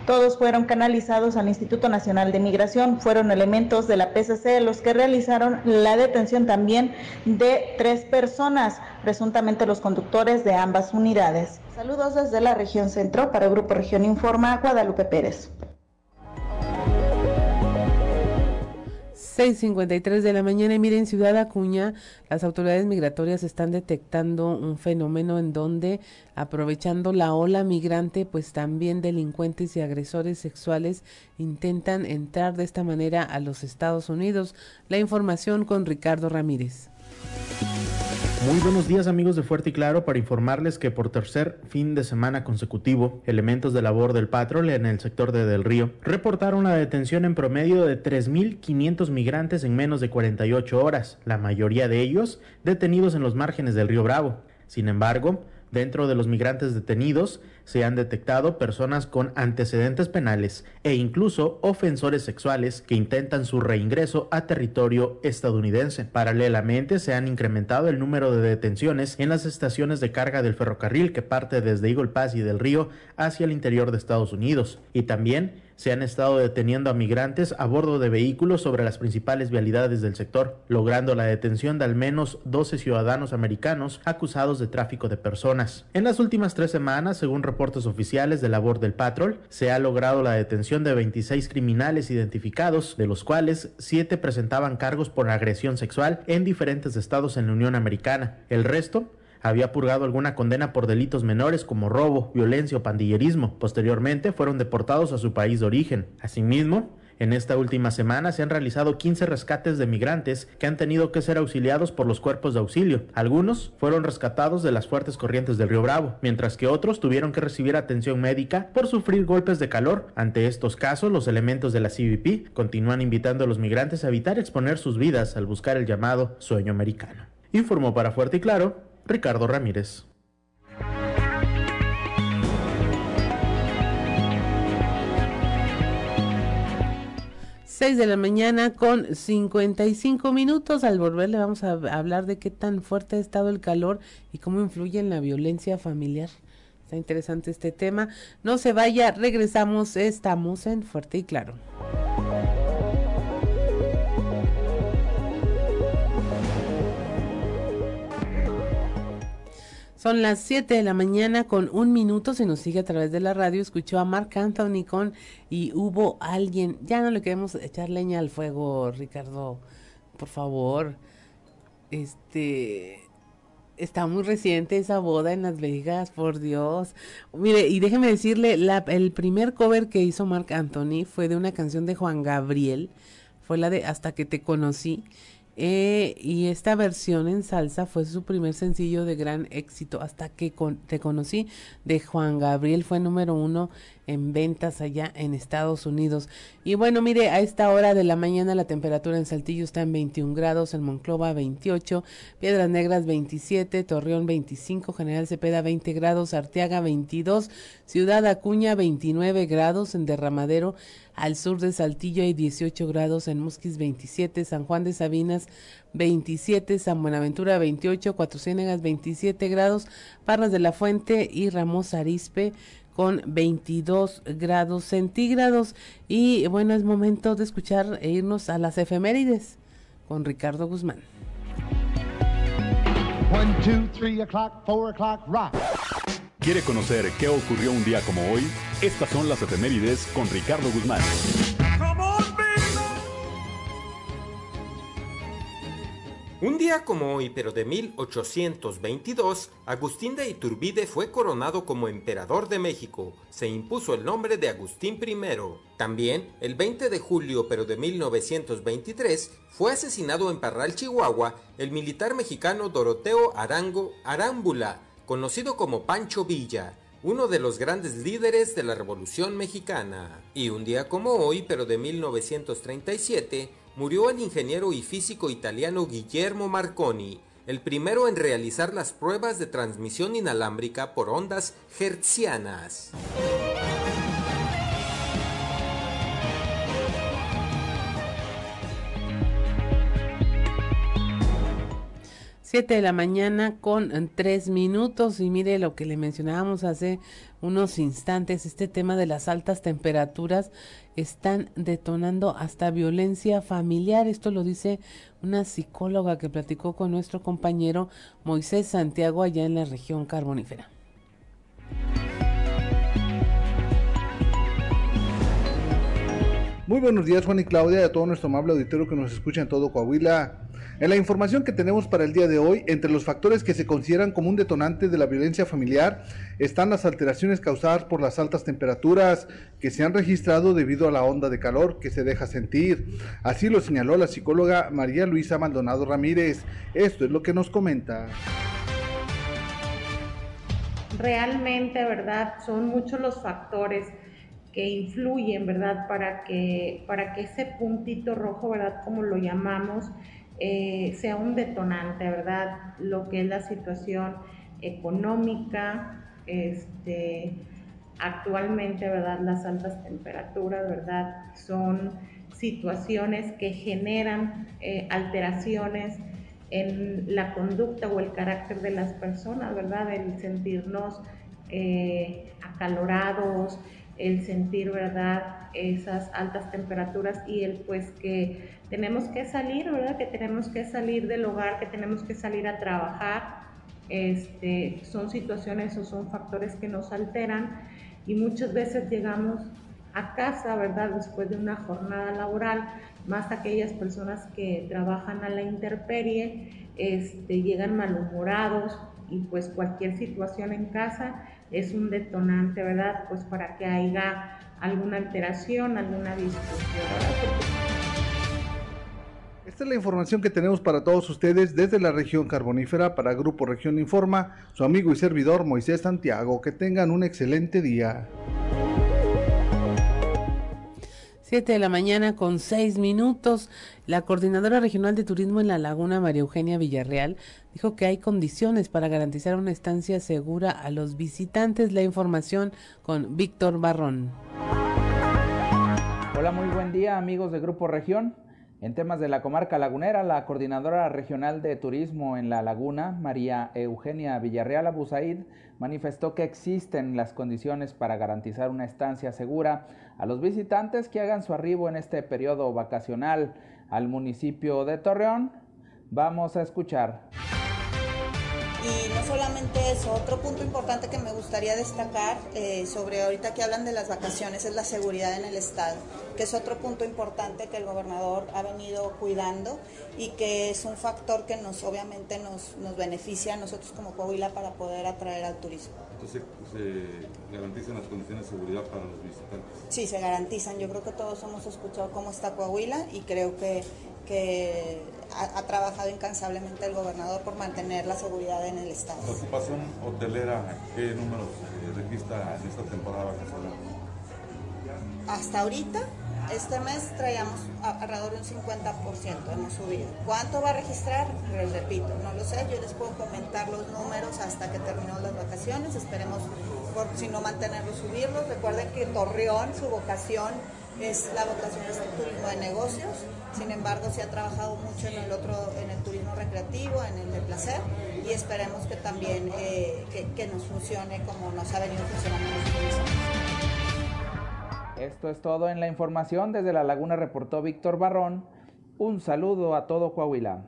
Todos fueron canalizados al Instituto Nacional de Migración. Fueron elementos de la PCC los que realizaron la detención también de tres personas, presuntamente los conductores de ambas unidades. Saludos desde la región centro para Grupo Región Informa, Guadalupe Pérez. 6.53 de la mañana y miren, Ciudad Acuña, las autoridades migratorias están detectando un fenómeno en donde, aprovechando la ola migrante, pues también delincuentes y agresores sexuales intentan entrar de esta manera a los Estados Unidos. La información con Ricardo Ramírez. Muy buenos días amigos de Fuerte y Claro para informarles que por tercer fin de semana consecutivo, elementos de labor del Patrol en el sector de Del Río reportaron la detención en promedio de 3.500 migrantes en menos de 48 horas, la mayoría de ellos detenidos en los márgenes del río Bravo. Sin embargo, Dentro de los migrantes detenidos se han detectado personas con antecedentes penales e incluso ofensores sexuales que intentan su reingreso a territorio estadounidense. Paralelamente se han incrementado el número de detenciones en las estaciones de carga del ferrocarril que parte desde Eagle Pass y del Río hacia el interior de Estados Unidos y también se han estado deteniendo a migrantes a bordo de vehículos sobre las principales vialidades del sector, logrando la detención de al menos 12 ciudadanos americanos acusados de tráfico de personas. En las últimas tres semanas, según reportes oficiales de labor del Patrol, se ha logrado la detención de 26 criminales identificados, de los cuales 7 presentaban cargos por agresión sexual en diferentes estados en la Unión Americana. El resto había purgado alguna condena por delitos menores como robo, violencia o pandillerismo. Posteriormente fueron deportados a su país de origen. Asimismo, en esta última semana se han realizado 15 rescates de migrantes que han tenido que ser auxiliados por los cuerpos de auxilio. Algunos fueron rescatados de las fuertes corrientes del río Bravo, mientras que otros tuvieron que recibir atención médica por sufrir golpes de calor. Ante estos casos, los elementos de la CBP continúan invitando a los migrantes a evitar exponer sus vidas al buscar el llamado sueño americano. Informó para Fuerte y Claro Ricardo Ramírez. Seis de la mañana con 55 minutos. Al volver le vamos a hablar de qué tan fuerte ha estado el calor y cómo influye en la violencia familiar. Está interesante este tema. No se vaya, regresamos, estamos en Fuerte y Claro. Son las 7 de la mañana con un minuto. Se nos sigue a través de la radio. Escuchó a Mark Anthony con y hubo alguien. Ya no le queremos echar leña al fuego, Ricardo. Por favor. Este. Está muy reciente esa boda en Las Vegas, por Dios. Mire, y déjeme decirle, la, el primer cover que hizo Mark Anthony fue de una canción de Juan Gabriel. Fue la de Hasta que te conocí eh, y esta versión en salsa fue su primer sencillo de gran éxito hasta que te conocí de Juan Gabriel fue número uno en ventas allá en Estados Unidos. Y bueno, mire, a esta hora de la mañana la temperatura en Saltillo está en 21 grados, en Monclova 28, Piedras Negras 27, Torreón 25, General Cepeda 20 grados, Arteaga 22, Ciudad Acuña 29 grados, en Derramadero al sur de Saltillo hay 18 grados, en Musquis 27, San Juan de Sabinas 27, San Buenaventura 28, Cuatro Ciénegas 27 grados, Parras de la Fuente y Ramos Arispe con 22 grados centígrados. Y bueno, es momento de escuchar e irnos a las efemérides con Ricardo Guzmán. ¿Quiere conocer qué ocurrió un día como hoy? Estas son las efemérides con Ricardo Guzmán. Un día como hoy, pero de 1822, Agustín de Iturbide fue coronado como emperador de México. Se impuso el nombre de Agustín I. También, el 20 de julio, pero de 1923, fue asesinado en Parral, Chihuahua, el militar mexicano Doroteo Arango Arámbula, conocido como Pancho Villa uno de los grandes líderes de la Revolución Mexicana. Y un día como hoy, pero de 1937, murió el ingeniero y físico italiano Guillermo Marconi, el primero en realizar las pruebas de transmisión inalámbrica por ondas hertzianas. 7 de la mañana con tres minutos y mire lo que le mencionábamos hace unos instantes, este tema de las altas temperaturas están detonando hasta violencia familiar. Esto lo dice una psicóloga que platicó con nuestro compañero Moisés Santiago allá en la región carbonífera. Muy buenos días Juan y Claudia a todo nuestro amable auditorio que nos escucha en todo Coahuila. En la información que tenemos para el día de hoy, entre los factores que se consideran como un detonante de la violencia familiar están las alteraciones causadas por las altas temperaturas que se han registrado debido a la onda de calor que se deja sentir. Así lo señaló la psicóloga María Luisa Maldonado Ramírez. Esto es lo que nos comenta. Realmente, ¿verdad? Son muchos los factores que influyen, ¿verdad? Para que, para que ese puntito rojo, ¿verdad? Como lo llamamos, eh, sea un detonante, ¿verdad? Lo que es la situación económica, este, actualmente, ¿verdad? Las altas temperaturas, ¿verdad? Son situaciones que generan eh, alteraciones en la conducta o el carácter de las personas, ¿verdad? El sentirnos eh, acalorados, el sentir, ¿verdad? Esas altas temperaturas y el pues que tenemos que salir, ¿verdad? Que tenemos que salir del hogar, que tenemos que salir a trabajar. Este, son situaciones o son factores que nos alteran y muchas veces llegamos a casa, ¿verdad? Después de una jornada laboral, más aquellas personas que trabajan a la intemperie, este, llegan malhumorados y pues cualquier situación en casa es un detonante, ¿verdad? Pues para que haya alguna alteración, alguna discusión. Esta es la información que tenemos para todos ustedes desde la región carbonífera para Grupo Región Informa, su amigo y servidor Moisés Santiago. Que tengan un excelente día. 7 de la mañana con 6 minutos. La coordinadora regional de turismo en la laguna, María Eugenia Villarreal, dijo que hay condiciones para garantizar una estancia segura a los visitantes. La información con Víctor Barrón. Hola, muy buen día amigos de Grupo Región. En temas de la comarca lagunera, la coordinadora regional de turismo en la laguna, María Eugenia Villarreal Abusaid, manifestó que existen las condiciones para garantizar una estancia segura a los visitantes que hagan su arribo en este periodo vacacional al municipio de Torreón. Vamos a escuchar. Solamente eso, otro punto importante que me gustaría destacar eh, sobre ahorita que hablan de las vacaciones es la seguridad en el Estado, que es otro punto importante que el gobernador ha venido cuidando y que es un factor que nos obviamente nos, nos beneficia a nosotros como Coahuila para poder atraer al turismo. Entonces, ¿se garantizan las condiciones de seguridad para los visitantes? Sí, se garantizan. Yo creo que todos hemos escuchado cómo está Coahuila y creo que que ha, trabajado incansablemente el gobernador por mantener la seguridad en el estado. La ocupación hotelera, ¿qué números eh, registra en esta temporada vacacional? Hasta ahorita, este mes traíamos alrededor de un 50%, hemos subido. ¿Cuánto va a registrar? Les repito, no lo sé, yo les puedo comentar los números hasta que terminó las vacaciones, esperemos, por, si no mantenerlos, subirlos. Recuerden que Torreón, su vocación es la vocación del turismo de negocios, sin embargo se ha trabajado mucho en el otro, en el turismo recreativo, en el de placer y esperemos que también eh, que, nos funcione como nos ha venido funcionando en los Esto es todo en la información. Desde La Laguna reportó Víctor Barrón. Un saludo a todo Coahuila.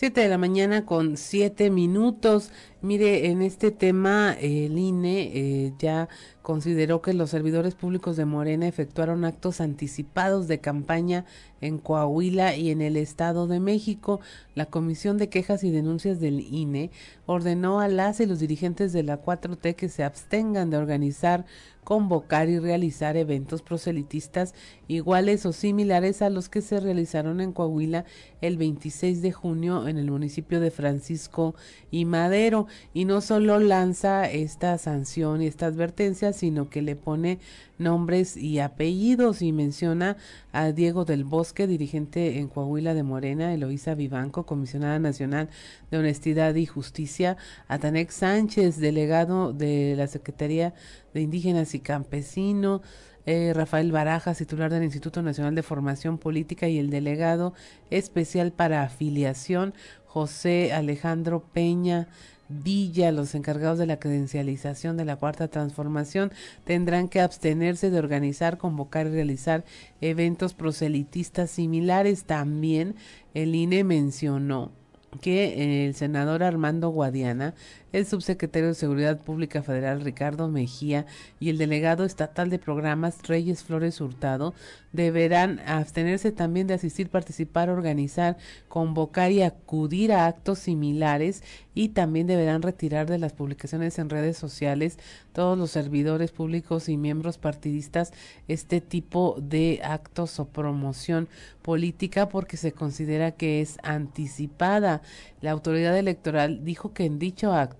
7 de la mañana con 7 minutos. Mire, en este tema el INE eh, ya consideró que los servidores públicos de Morena efectuaron actos anticipados de campaña en Coahuila y en el Estado de México. La Comisión de Quejas y Denuncias del INE ordenó a las y los dirigentes de la 4T que se abstengan de organizar convocar y realizar eventos proselitistas iguales o similares a los que se realizaron en Coahuila el 26 de junio en el municipio de Francisco y Madero. Y no solo lanza esta sanción y esta advertencia, sino que le pone nombres y apellidos. Y menciona a Diego del Bosque, dirigente en Coahuila de Morena, Eloísa Vivanco, comisionada nacional de Honestidad y Justicia, a Tanek Sánchez, delegado de la Secretaría de Indígenas y Campesino, eh, Rafael Barajas, titular del Instituto Nacional de Formación Política y el delegado especial para afiliación, José Alejandro Peña Villa, los encargados de la credencialización de la Cuarta Transformación, tendrán que abstenerse de organizar, convocar y realizar eventos proselitistas similares. También el INE mencionó que el senador Armando Guadiana el subsecretario de Seguridad Pública Federal Ricardo Mejía y el delegado estatal de programas Reyes Flores Hurtado deberán abstenerse también de asistir, participar, organizar, convocar y acudir a actos similares y también deberán retirar de las publicaciones en redes sociales todos los servidores públicos y miembros partidistas este tipo de actos o promoción política porque se considera que es anticipada. La autoridad electoral dijo que en dicho acto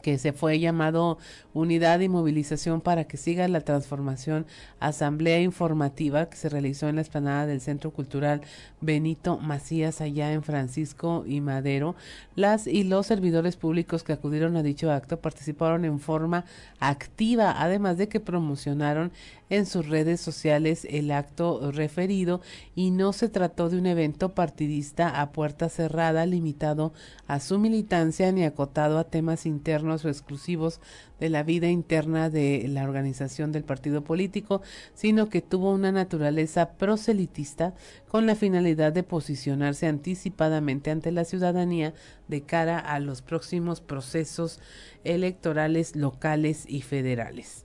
que se fue llamado Unidad y Movilización para que siga la transformación, asamblea informativa que se realizó en la explanada del Centro Cultural Benito Macías allá en Francisco y Madero. Las y los servidores públicos que acudieron a dicho acto participaron en forma activa, además de que promocionaron en sus redes sociales el acto referido y no se trató de un evento partidista a puerta cerrada limitado a su militancia ni acotado a temas internos o exclusivos de la vida interna de la organización del partido político, sino que tuvo una naturaleza proselitista con la finalidad de posicionarse anticipadamente ante la ciudadanía de cara a los próximos procesos electorales locales y federales.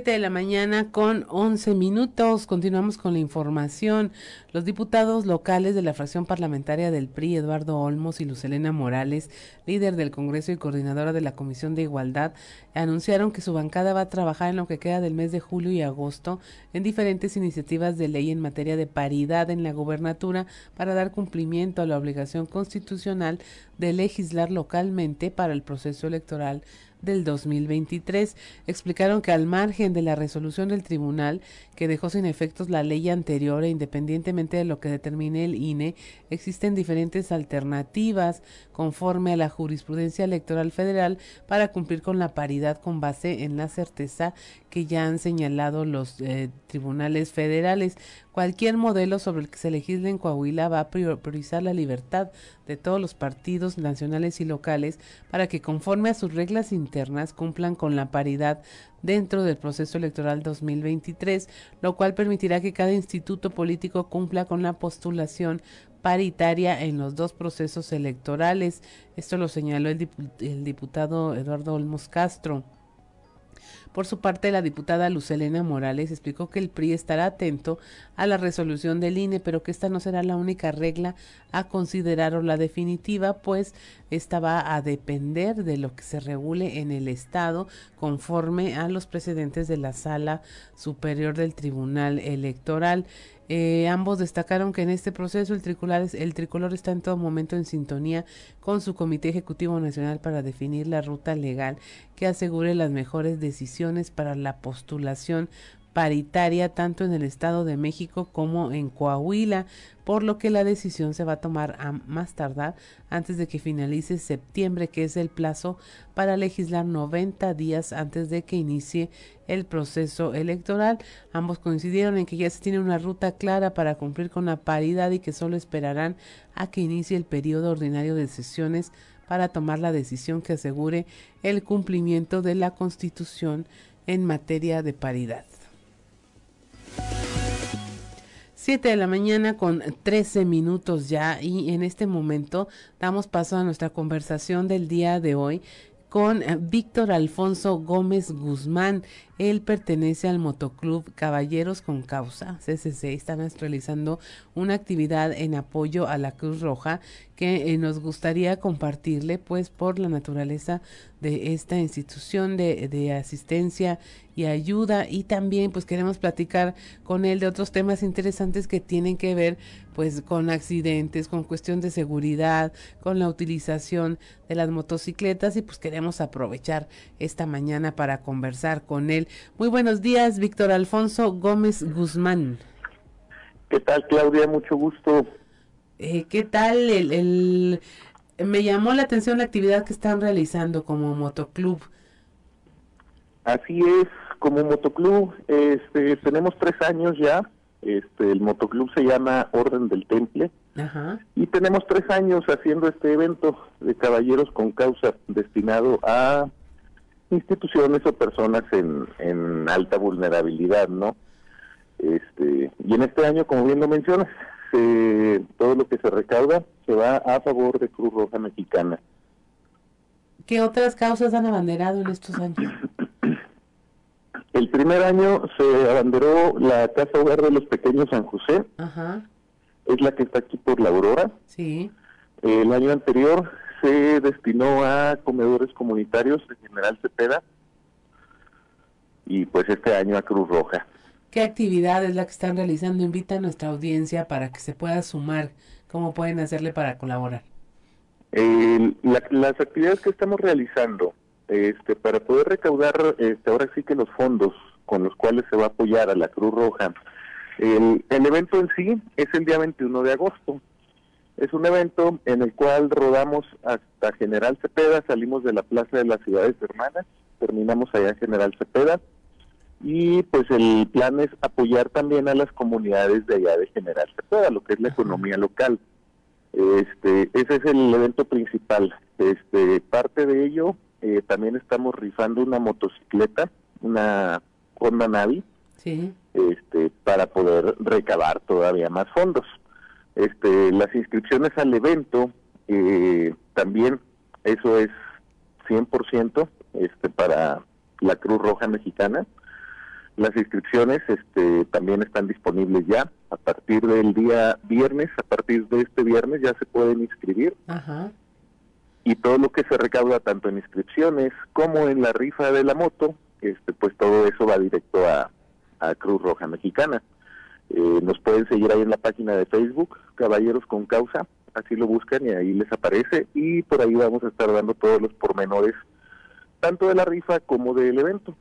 de la mañana con 11 minutos. Continuamos con la información. Los diputados locales de la fracción parlamentaria del PRI, Eduardo Olmos y Lucelena Morales, líder del Congreso y coordinadora de la Comisión de Igualdad, anunciaron que su bancada va a trabajar en lo que queda del mes de julio y agosto en diferentes iniciativas de ley en materia de paridad en la gobernatura para dar cumplimiento a la obligación constitucional de legislar localmente para el proceso electoral del 2023. Explicaron que al margen de la resolución del tribunal que dejó sin efectos la ley anterior e independientemente de lo que determine el INE, existen diferentes alternativas conforme a la jurisprudencia electoral federal para cumplir con la paridad con base en la certeza que ya han señalado los eh, tribunales federales. Cualquier modelo sobre el que se legisle en Coahuila va a priorizar la libertad de todos los partidos nacionales y locales para que conforme a sus reglas internas cumplan con la paridad dentro del proceso electoral 2023, lo cual permitirá que cada instituto político cumpla con la postulación paritaria en los dos procesos electorales. Esto lo señaló el, diputado Eduardo Olmos Castro. Por su parte, la diputada Lucelena Morales explicó que el PRI estará atento a la resolución del INE, pero que esta no será la única regla a considerar o la definitiva, pues esta va a depender de lo que se regule en el Estado conforme a los precedentes de la Sala Superior del Tribunal Electoral. Eh, ambos destacaron que en este proceso el el tricolor está en todo momento en sintonía con su Comité Ejecutivo Nacional para definir la ruta legal que asegure las mejores decisiones para la postulación paritaria tanto en el Estado de México como en Coahuila, por lo que la decisión se va a tomar a más tardar antes de que finalice septiembre, que es el plazo para legislar 90 días antes de que inicie el proceso electoral. Ambos coincidieron en que ya se tiene una ruta clara para cumplir con la paridad y que solo esperarán a que inicie el periodo ordinario de sesiones para tomar la decisión que asegure el cumplimiento de la Constitución en materia de paridad. 7 de la mañana con 13 minutos ya y en este momento damos paso a nuestra conversación del día de hoy con eh, Víctor Alfonso Gómez Guzmán. Él pertenece al Motoclub Caballeros con Causa, CCC. Están realizando una actividad en apoyo a la Cruz Roja que eh, nos gustaría compartirle, pues por la naturaleza de esta institución de, de asistencia y ayuda y también pues queremos platicar con él de otros temas interesantes que tienen que ver pues con accidentes, con cuestión de seguridad, con la utilización de las motocicletas y pues queremos aprovechar esta mañana para conversar con él. Muy buenos días, Víctor Alfonso Gómez Guzmán. ¿Qué tal, Claudia? Mucho gusto. Eh, ¿Qué tal el, el, Me llamó la atención la actividad que están realizando como motoclub. Así es, como motoclub, este, tenemos tres años ya este, el motoclub se llama Orden del Temple. Y tenemos tres años haciendo este evento de caballeros con causa destinado a instituciones o personas en, en alta vulnerabilidad, ¿no? Este, y en este año, como bien lo mencionas, todo lo que se recauda se va a favor de Cruz Roja Mexicana. ¿Qué otras causas han abanderado en estos años? El primer año se abanderó la Casa Hogar de los Pequeños San José. Es la que está aquí por la Aurora. Sí. El año anterior se destinó a comedores comunitarios de General Cepeda. Y pues este año a Cruz Roja. ¿Qué actividad es la que están realizando? Invita a nuestra audiencia para que se pueda sumar. ¿Cómo pueden hacerle para colaborar? las actividades que estamos realizando este, para poder recaudar este, ahora sí que los fondos con los cuales se va a apoyar a la Cruz Roja. El, evento en sí es el día 21 de agosto. Es un evento en el cual rodamos hasta General Cepeda, salimos de la Plaza de las Ciudades Hermanas, terminamos allá en General Cepeda y pues el plan es apoyar también a las comunidades de allá de General Cepeda, lo que es la economía local. Este, ese es el evento principal. Este, parte de ello eh, también estamos rifando una motocicleta, una Honda Navi, este, para poder recabar todavía más fondos. Este, las inscripciones al evento eh, también, eso es 100% este, para la Cruz Roja Mexicana. Las inscripciones este, también están disponibles ya. A partir del día viernes, a partir de este viernes ya se pueden inscribir. Ajá y todo lo que se recauda tanto en inscripciones como en la rifa de la moto, este, pues todo eso va directo a, Cruz Roja Mexicana. Eh, nos pueden seguir ahí en la página de Facebook, Caballeros con Causa, así lo buscan y ahí les aparece y por ahí vamos a estar dando todos los pormenores, tanto de la rifa como del evento.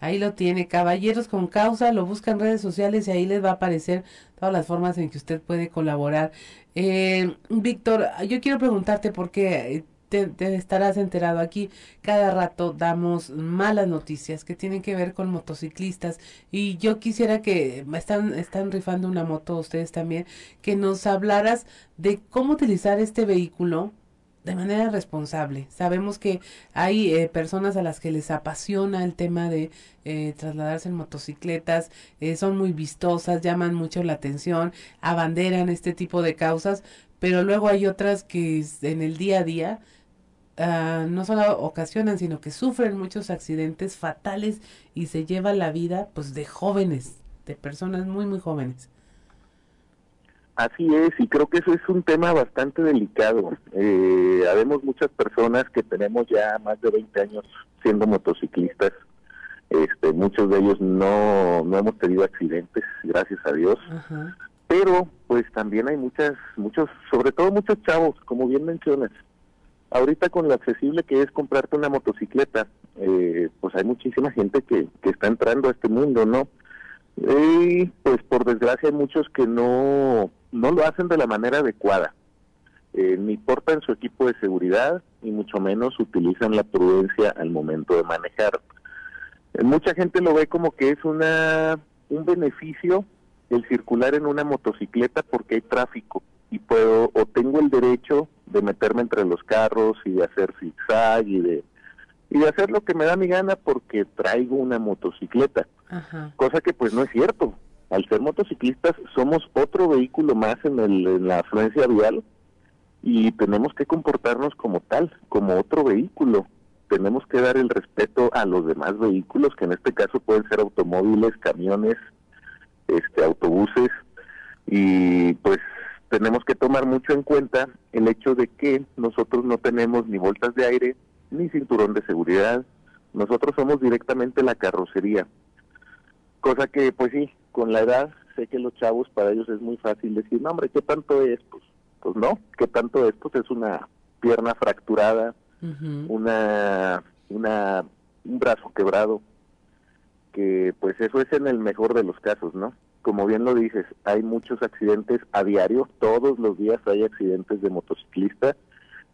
Ahí lo tiene, Caballeros con Causa, lo buscan en redes sociales y ahí les va a aparecer todas las formas en que usted puede colaborar. Eh, Víctor, yo quiero preguntarte por te, estarás enterado aquí. Cada rato damos malas noticias que tienen que ver con motociclistas y yo quisiera que están, están rifando una moto ustedes también, que nos hablaras de cómo utilizar este vehículo de manera responsable. Sabemos que hay eh, personas a las que les apasiona el tema de eh, trasladarse en motocicletas, eh, son muy vistosas, llaman mucho la atención, abanderan este tipo de causas, pero luego hay otras que en el día a día Ah, no solo ocasionan, sino que sufren muchos accidentes fatales y se lleva la vida pues de jóvenes, de personas muy, muy jóvenes. Así es, y creo que eso es un tema bastante delicado. Eh, habemos muchas personas que tenemos ya más de 20 años siendo motociclistas. Este, muchos de ellos no, no hemos tenido accidentes, gracias a Dios. Pero pues también hay muchas, muchos, sobre todo muchos chavos, como bien mencionas, ahorita con lo accesible que es comprarte una motocicleta, eh, pues hay muchísima gente que, que está entrando a este mundo, ¿no? Y pues por desgracia hay muchos que no, no lo hacen de la manera adecuada. Eh, ni portan su equipo de seguridad, y mucho menos utilizan la prudencia al momento de manejar. Eh, mucha gente lo ve como que es una un beneficio el circular en una motocicleta porque hay tráfico y puedo o tengo el derecho de meterme entre los carros y de hacer zigzag y de y de hacer lo que me da mi gana porque traigo una motocicleta. Cosa que pues no es cierto. Al ser motociclistas somos otro vehículo más en, el, en la afluencia vial y tenemos que comportarnos como tal, como otro vehículo. Tenemos que dar el respeto a los demás vehículos, que en este caso pueden ser automóviles, camiones, este, autobuses, y pues tenemos que tomar mucho en cuenta el hecho de que nosotros no tenemos ni bolsas de aire, ni cinturón de seguridad, nosotros somos directamente la carrocería. Cosa que, pues sí, con la edad, sé que los chavos, para ellos es muy fácil decir, no, hombre, ¿qué tanto es? Pues, pues no, ¿qué tanto es? Pues es una pierna fracturada, una, una, un brazo quebrado, que pues eso es en el mejor de los casos, ¿no? Como bien lo dices, hay muchos accidentes a diario, todos los días hay accidentes de motociclistas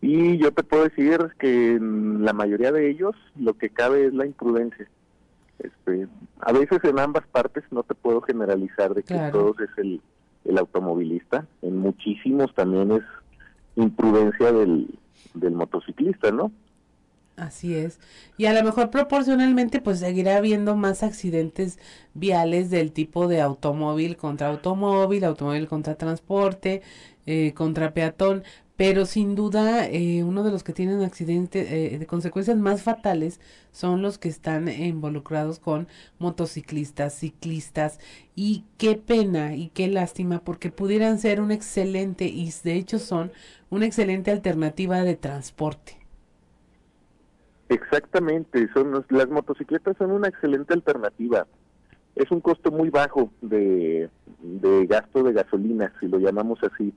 y yo te puedo decir que en la mayoría de ellos lo que cabe es la imprudencia. Este, a veces en ambas partes no te puedo generalizar de que todos es el, el automovilista, en muchísimos también es imprudencia del, del motociclista, ¿no? Así es. Y a lo mejor proporcionalmente pues seguirá habiendo más accidentes viales del tipo de automóvil contra automóvil, automóvil contra transporte, eh, contra peatón, pero sin duda eh, uno de los que tienen accidentes eh, de consecuencias más fatales son los que están involucrados con motociclistas, ciclistas y qué pena y qué lástima porque pudieran ser un excelente y de hecho son una excelente alternativa de transporte. Exactamente, son las motocicletas son una excelente alternativa. Es un costo muy bajo de, de gasto de gasolina, si lo llamamos así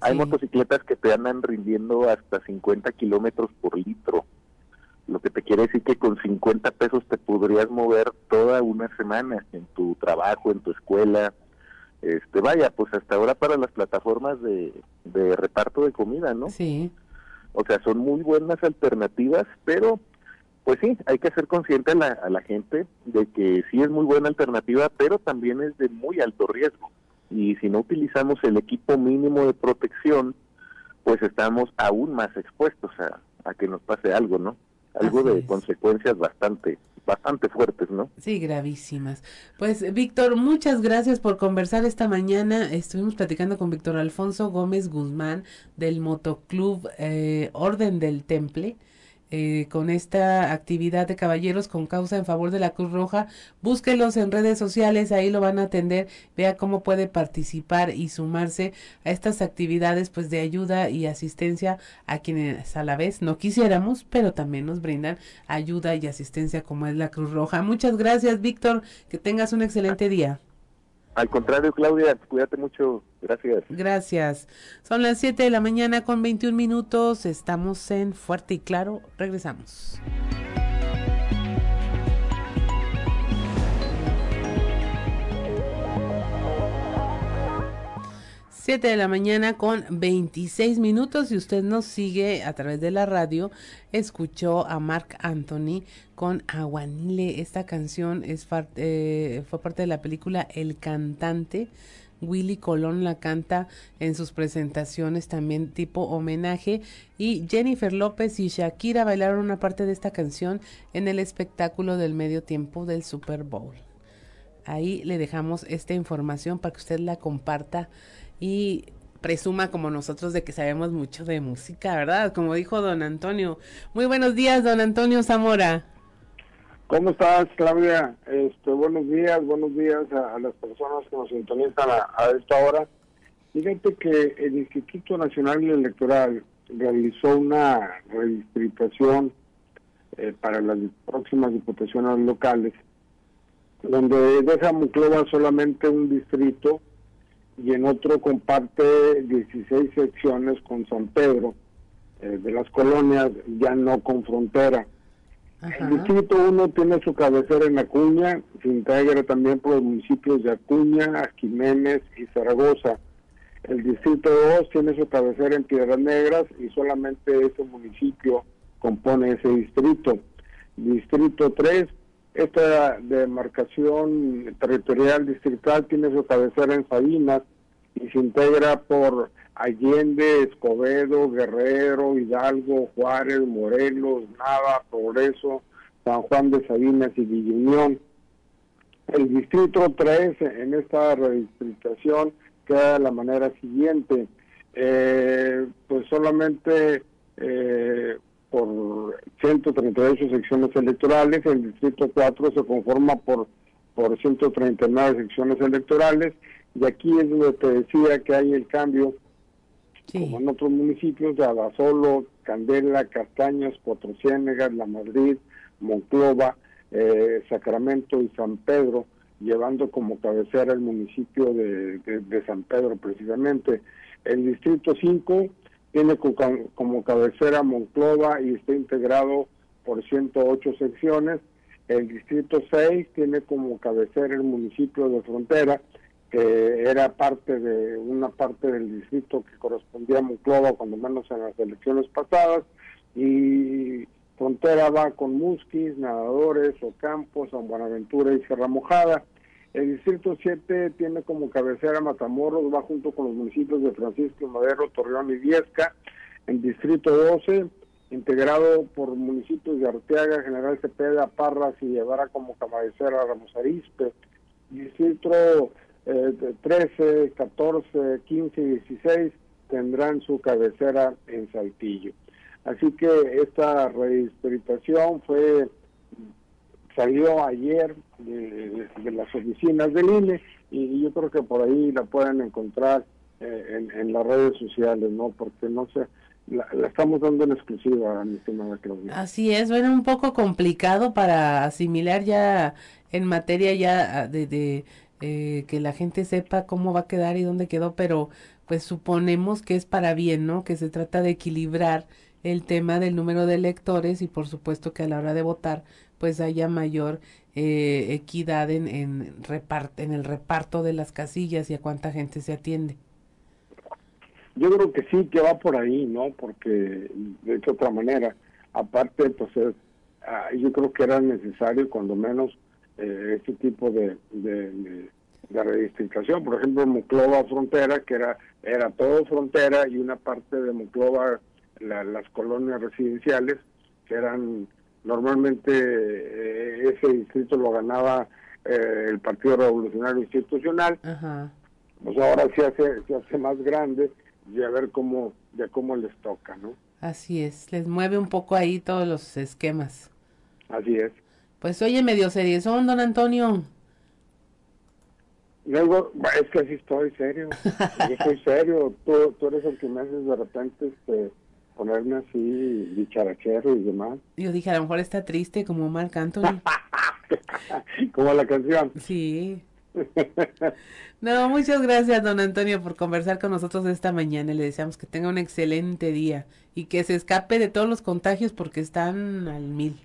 hay motocicletas que te andan rindiendo hasta 50 kilómetros por litro, lo que te quiere decir que con 50 pesos te podrías mover toda una semana en tu trabajo, en tu escuela. Este, vaya, pues hasta ahora para las plataformas de, de reparto de comida, ¿no? Sí. O sea, son muy buenas alternativas, pero pues sí, hay que ser consciente a la, a la gente de que sí es muy buena alternativa, pero también es de muy alto riesgo y si no utilizamos el equipo mínimo de protección, pues estamos aún más expuestos a, que nos pase algo, ¿no? Algo de consecuencias bastante bastante fuertes, ¿no? Sí, gravísimas. Pues Víctor, muchas gracias por conversar esta mañana. Estuvimos platicando con Víctor Alfonso Gómez Guzmán del Motoclub eh, Orden del Temple. Eh, con esta actividad de caballeros con causa en favor de la Cruz Roja. Búsquelos en redes sociales, ahí lo van a atender. Vea cómo puede participar y sumarse a estas actividades pues de ayuda y asistencia a quienes a la vez no quisiéramos, pero también nos brindan ayuda y asistencia como es la Cruz Roja. Muchas gracias, Víctor. Que tengas un excelente día. Al contrario, Claudia, cuídate mucho. Gracias. Gracias. Son las 7 de la mañana con 21 minutos. Estamos en Fuerte y Claro. Regresamos. 7 de la mañana con 26 minutos. Si usted nos sigue a través de la radio, escuchó a Mark Anthony con Aguanile. Esta canción es eh, fue parte de la película El Cantante. Willy Colón la canta en sus presentaciones también tipo homenaje y Jennifer López y Shakira bailaron una parte de esta canción en el espectáculo del medio tiempo del Super Bowl. Ahí le dejamos esta información para que usted la comparta y presuma como nosotros de que sabemos mucho de música, ¿verdad? Como dijo don Antonio. Muy buenos días, don Antonio Zamora. ¿Cómo estás, Claudia? Este, buenos días, buenos días a, las personas que nos sintonizan a, esta hora. Fíjate que el Instituto Nacional Electoral realizó una redistribución eh, para las próximas diputaciones locales, donde deja Muclova solamente un distrito y en otro comparte 16 secciones con San Pedro, eh, de las colonias, ya no con frontera. El distrito 1 tiene su cabecera en Acuña, se integra también por los municipios de Acuña, Jiménez y Zaragoza. El distrito 2 tiene su cabecera en Piedras Negras y solamente ese municipio compone ese distrito. Distrito 3, esta demarcación territorial distrital tiene su cabecera en Sabinas y se integra por Allende, Escobedo, Guerrero, Hidalgo, Juárez, Morelos, Nava, Progreso, San Juan de Sabinas y Villa El distrito 3 en esta redistritación queda de la manera siguiente, eh, pues solamente eh, por 138 secciones electorales, el distrito 4 se conforma por, por 139 secciones electorales, y aquí es donde te decía que hay el cambio como en otros municipios de Abasolo, Candela, Castaños, Cuatro La Madrid, Monclova, eh, Sacramento y San Pedro, llevando como cabecera el municipio de, San Pedro precisamente. El distrito 5 tiene como cabecera Monclova y está integrado por 108 secciones. El distrito 6 tiene como cabecera el municipio de Frontera que era parte de una parte del distrito que correspondía a Monclova, cuando menos en las elecciones pasadas, y frontera va con Musquis, Nadadores, Ocampo, San Buenaventura y Sierra Mojada. El distrito 7 tiene como cabecera Matamoros, va junto con los municipios de Francisco Madero, Torreón y Viesca. El distrito 12, integrado por municipios de Arteaga, General Cepeda, Parras y llevará como cabecera Ramos Arispe. Distrito 13, 14, 15 y 16 tendrán su cabecera en Saltillo. Así que esta redistritación fue salió ayer de, las oficinas del INE y, yo creo que por ahí la pueden encontrar eh, en, las redes sociales, ¿no? Porque no sé, la, estamos dando en exclusiva, mi estimada Claudia. Así es, bueno, un poco complicado para asimilar ya en materia ya de eh, que la gente sepa cómo va a quedar y dónde quedó, pero pues suponemos que es para bien, ¿no? Que se trata de equilibrar el tema del número de electores y por supuesto que a la hora de votar pues haya mayor eh, equidad en, en, en el reparto de las casillas y a cuánta gente se atiende. Yo creo que sí, que va por ahí, ¿no? Porque de qué otra manera, aparte, pues ah, yo creo que era necesario cuando menos eh, este tipo de, de, redistribución. Por ejemplo, Muclova Frontera, que era, era todo frontera y una parte de Muclova, las colonias residenciales, que eran normalmente eh, ese distrito lo ganaba eh, el Partido Revolucionario Institucional. Pues ahora se hace, se hace más grande y a ver cómo, les toca, ¿no? Así es, les mueve un poco ahí todos los esquemas. Así es. Pues oye, medio serie son, don Antonio. Luego, es que así estoy serio. Yo estoy serio. Tú, tú eres el que me haces de repente este, ponerme así dicharachero y demás. Yo dije, a lo mejor está triste como Marc Anthony. como la canción. Sí. No, muchas gracias, don Antonio, por conversar con nosotros esta mañana. Le deseamos que tenga un excelente día y que se escape de todos los contagios porque están al mil.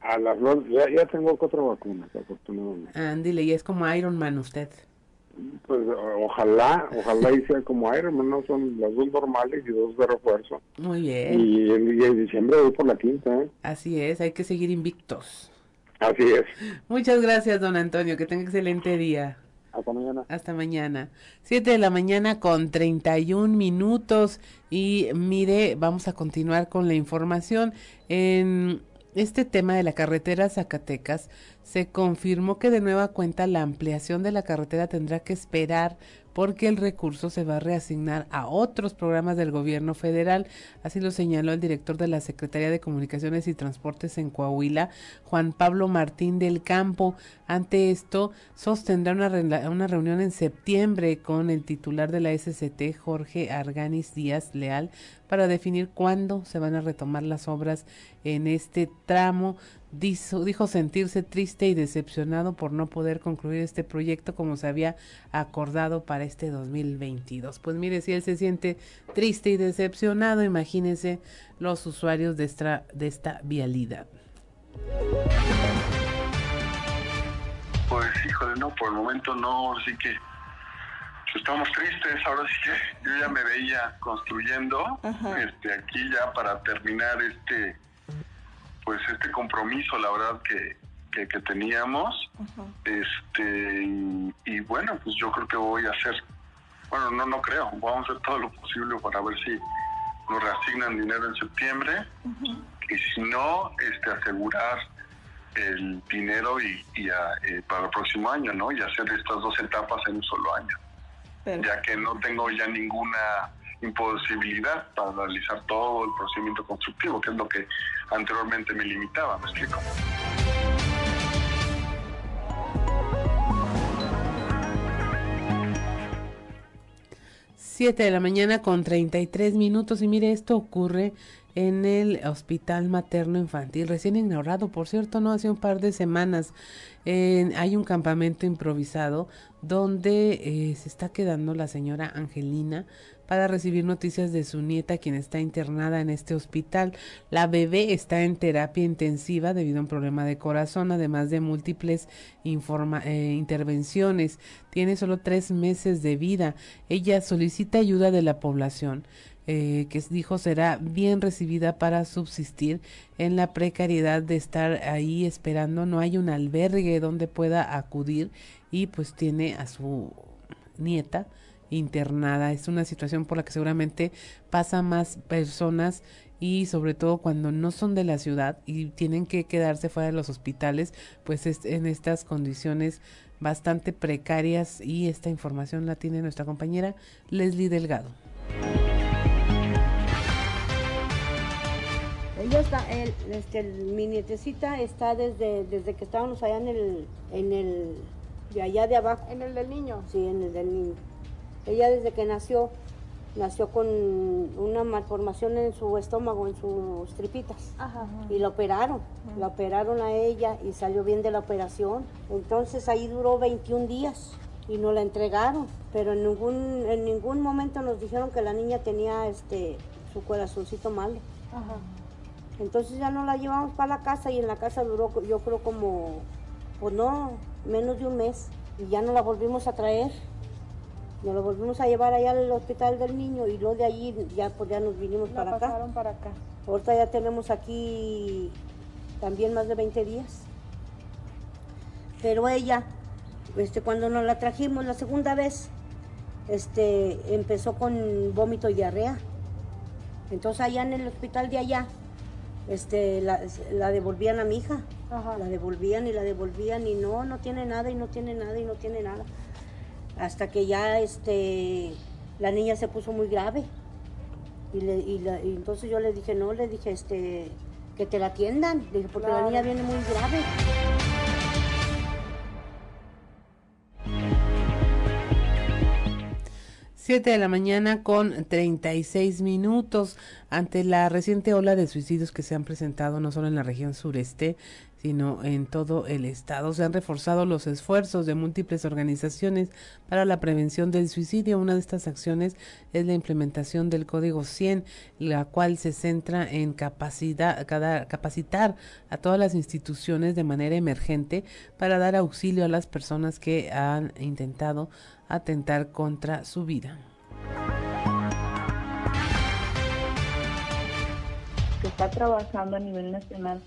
A las dos, ya, tengo cuatro vacunas, afortunadamente. Ándile, y es como Iron Man usted. Pues ojalá, ojalá y sea como Iron Man, no son las dos normales y dos de refuerzo. Muy bien. Y, en diciembre voy por la quinta, ¿eh? Así es, hay que seguir invictos. Así es. Muchas gracias, don Antonio, que tenga excelente día. Hasta mañana. Hasta mañana. Siete de la mañana con 31 minutos. Y mire, vamos a continuar con la información. En este tema de la carretera Zacatecas, se confirmó que de nueva cuenta la ampliación de la carretera tendrá que esperar porque el recurso se va a reasignar a otros programas del gobierno federal. Así lo señaló el director de la Secretaría de Comunicaciones y Transportes en Coahuila, Juan Pablo Martín del Campo. Ante esto, sostendrá una, una reunión en septiembre con el titular de la SCT, Jorge Arganis Díaz Leal, para definir cuándo se van a retomar las obras en este tramo dijo, sentirse triste y decepcionado por no poder concluir este proyecto como se había acordado para este 2022. Pues mire, si él se siente triste y decepcionado, imagínense los usuarios de esta, de esta vialidad. Pues híjole, no, por el momento no, así que estamos tristes, ahora sí que yo ya me veía construyendo este aquí ya para terminar este pues este compromiso, la verdad que, que, teníamos. Este y, bueno, pues yo creo que voy a hacer bueno, no no creo, vamos a hacer todo lo posible para ver si nos reasignan dinero en septiembre y si no, este asegurar el dinero y, eh, para el próximo año, ¿no? Y hacer estas dos etapas en un solo año. Ya que no tengo ya ninguna imposibilidad para realizar todo el procedimiento constructivo, que es lo que anteriormente me limitaba, ¿me explico? 7 de la mañana con 33 minutos y mire, esto ocurre en el Hospital Materno Infantil, recién inaugurado, por cierto, no hace un par de semanas. hay un campamento improvisado donde eh, se está quedando la señora Angelina para recibir noticias de su nieta, quien está internada en este hospital. La bebé está en terapia intensiva debido a un problema de corazón, además de múltiples eh, intervenciones. Tiene solo tres meses de vida. Ella solicita ayuda de la población. Eh, que dijo será bien recibida para subsistir en la precariedad de estar ahí esperando. No hay un albergue donde pueda acudir y pues tiene a su nieta internada. Es una situación por la que seguramente pasa más personas y sobre todo cuando no son de la ciudad y tienen que quedarse fuera de los hospitales, pues es en estas condiciones bastante precarias y esta información la tiene nuestra compañera Leslie Delgado. Ella está, el, este, mi nietecita está desde, desde que estábamos allá en el, en el, de allá de abajo. ¿En el del niño? Sí, en el del niño. Ella desde que nació, nació con una malformación en su estómago, en sus tripitas. Y la operaron. La operaron a ella y salió bien de la operación. Entonces ahí duró 21 días y nos la entregaron. Pero en ningún, en ningún momento nos dijeron que la niña tenía este, su corazoncito malo. Entonces ya no la llevamos para la casa y en la casa duró yo creo como, pues no, menos de un mes. Y ya no la volvimos a traer. Nos lo volvimos a llevar allá al hospital del niño y luego de allí ya, pues ya nos vinimos para acá. para acá. Ahorita ya tenemos aquí también más de 20 días. Pero ella, este, cuando nos la trajimos la segunda vez, este, empezó con vómito y diarrea. Entonces allá en el hospital de allá, este, la, la devolvían a mi hija. La devolvían y la devolvían y no, no tiene nada y no tiene nada y no tiene nada hasta que ya este, la niña se puso muy grave. Y, entonces yo le dije, no, le dije, este, que te la atiendan, dije, porque la niña viene muy grave. 7 de la mañana con 36 minutos ante la reciente ola de suicidios que se han presentado no solo en la región sureste, sino en todo el estado. Se han reforzado los esfuerzos de múltiples organizaciones para la prevención del suicidio. Una de estas acciones es la implementación del Código 100, la cual se centra en capacidad, capacitar a todas las instituciones de manera emergente para dar auxilio a las personas que han intentado atentar contra su vida. Se está trabajando a nivel nacional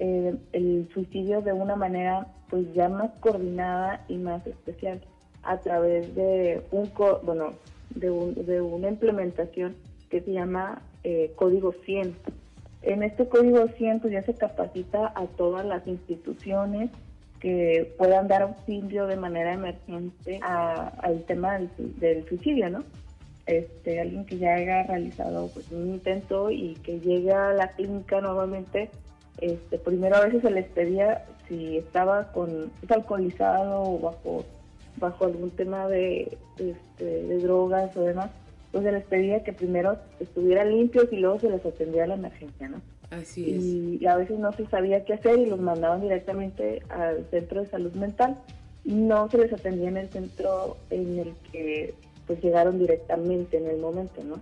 eh, el suicidio de una manera pues ya más coordinada y más especial a través de un bueno de, de una implementación que se llama eh, Código 100. En este Código 100 pues, ya se capacita a todas las instituciones que puedan dar auxilio de manera emergente al tema del, suicidio, ¿no? Este, alguien que ya haya realizado pues, un intento y que llegue a la clínica nuevamente, este, primero a veces se les pedía si estaba con alcoholizado o bajo bajo algún tema de, este, de drogas o demás, pues se les pedía que primero estuvieran limpios y luego se les atendía a la emergencia, ¿no? Así es. Y, a veces no se sabía qué hacer y los mandaban directamente al centro de salud mental. No se les atendía en el centro en el que pues llegaron directamente en el momento, ¿no?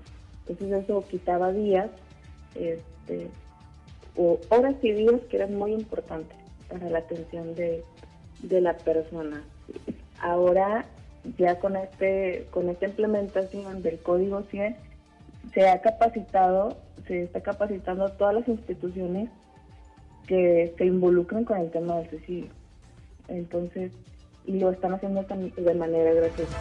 Entonces eso quitaba días este, o horas y días que eran muy importantes para la atención de, de la persona. Ahora ya con este con esta implementación del código 100 se ha capacitado se está capacitando todas las instituciones que se involucran con el tema del suicidio entonces y lo están haciendo de manera gratuita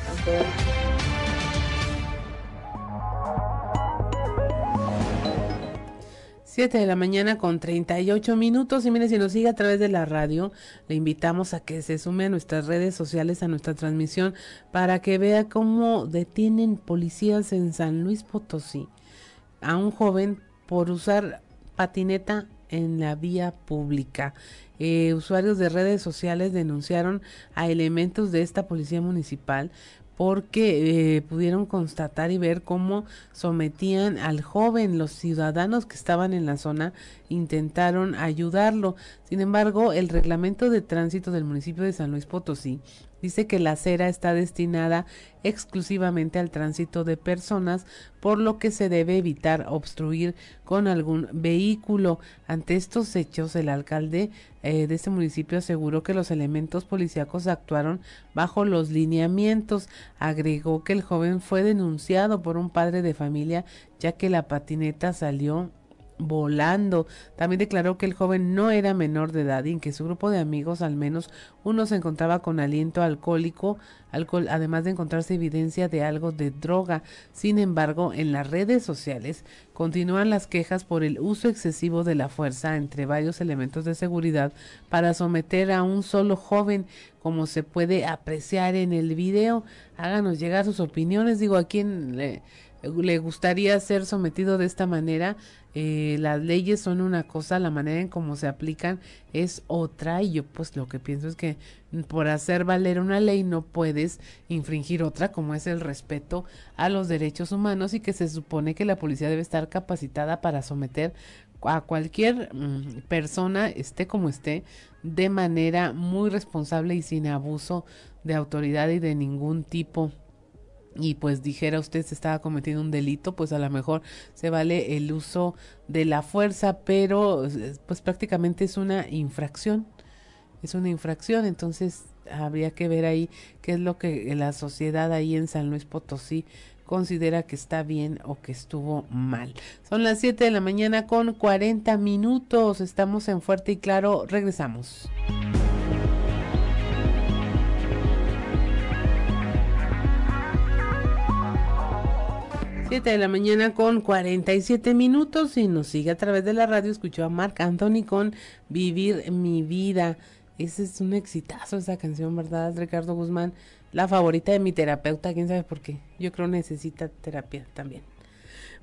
7 de la mañana con 38 minutos y mire si nos sigue a través de la radio, le invitamos a que se sume a nuestras redes sociales, a nuestra transmisión, para que vea cómo detienen policías en San Luis Potosí a un joven por usar patineta en la vía pública. Eh, usuarios de redes sociales denunciaron a elementos de esta policía municipal porque eh, pudieron constatar y ver cómo sometían al joven. Los ciudadanos que estaban en la zona intentaron ayudarlo. Sin embargo, el reglamento de tránsito del municipio de San Luis Potosí Dice que la acera está destinada exclusivamente al tránsito de personas, por lo que se debe evitar obstruir con algún vehículo. Ante estos hechos, el alcalde eh, de este municipio aseguró que los elementos policíacos actuaron bajo los lineamientos. Agregó que el joven fue denunciado por un padre de familia ya que la patineta salió volando. También declaró que el joven no era menor de edad y en que su grupo de amigos, al menos uno, se encontraba con aliento alcohólico, alcohol, además de encontrarse evidencia de algo de droga. Sin embargo, en las redes sociales continúan las quejas por el uso excesivo de la fuerza entre varios elementos de seguridad para someter a un solo joven, como se puede apreciar en el video. Háganos llegar sus opiniones. Digo, a quién le, le gustaría ser sometido de esta manera eh, las leyes son una cosa, la manera en cómo se aplican es otra y yo pues lo que pienso es que por hacer valer una ley no puedes infringir otra como es el respeto a los derechos humanos y que se supone que la policía debe estar capacitada para someter a cualquier mm, persona, esté como esté, de manera muy responsable y sin abuso de autoridad y de ningún tipo y pues dijera usted se estaba cometiendo un delito, pues a lo mejor se vale el uso de la fuerza, pero pues prácticamente es una infracción, es una infracción, entonces habría que ver ahí qué es lo que la sociedad ahí en San Luis Potosí considera que está bien o que estuvo mal. Son las 7 de la mañana con 40 minutos, estamos en Fuerte y Claro, regresamos. 7 de la mañana con 47 minutos y nos sigue a través de la radio. Escuchó a Marc Anthony con Vivir mi vida. Ese es un exitazo esa canción, ¿verdad, Ricardo Guzmán? La favorita de mi terapeuta, quién sabe por qué. Yo creo necesita terapia también.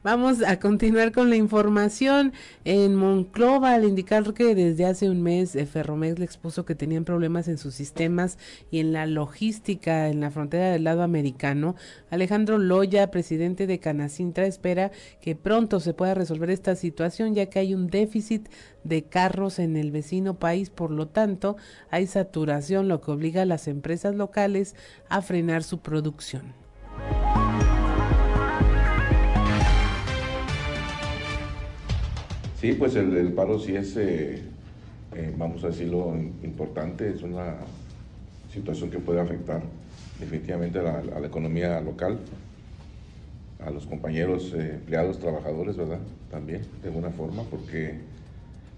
Vamos a continuar con la información. En Monclova, al indicar que desde hace un mes eh, Ferromex le expuso que tenían problemas en sus sistemas y en la logística en la frontera del lado americano, Alejandro Loya, presidente de Canacintra, espera que pronto se pueda resolver esta situación ya que hay un déficit de carros en el vecino país, por lo tanto hay saturación, lo que obliga a las empresas locales a frenar su producción. Sí, pues el, paro sí es, eh, eh, vamos a decirlo, importante, es una situación que puede afectar definitivamente a la, economía local, a los compañeros eh, empleados, trabajadores, ¿verdad? También, de alguna forma, porque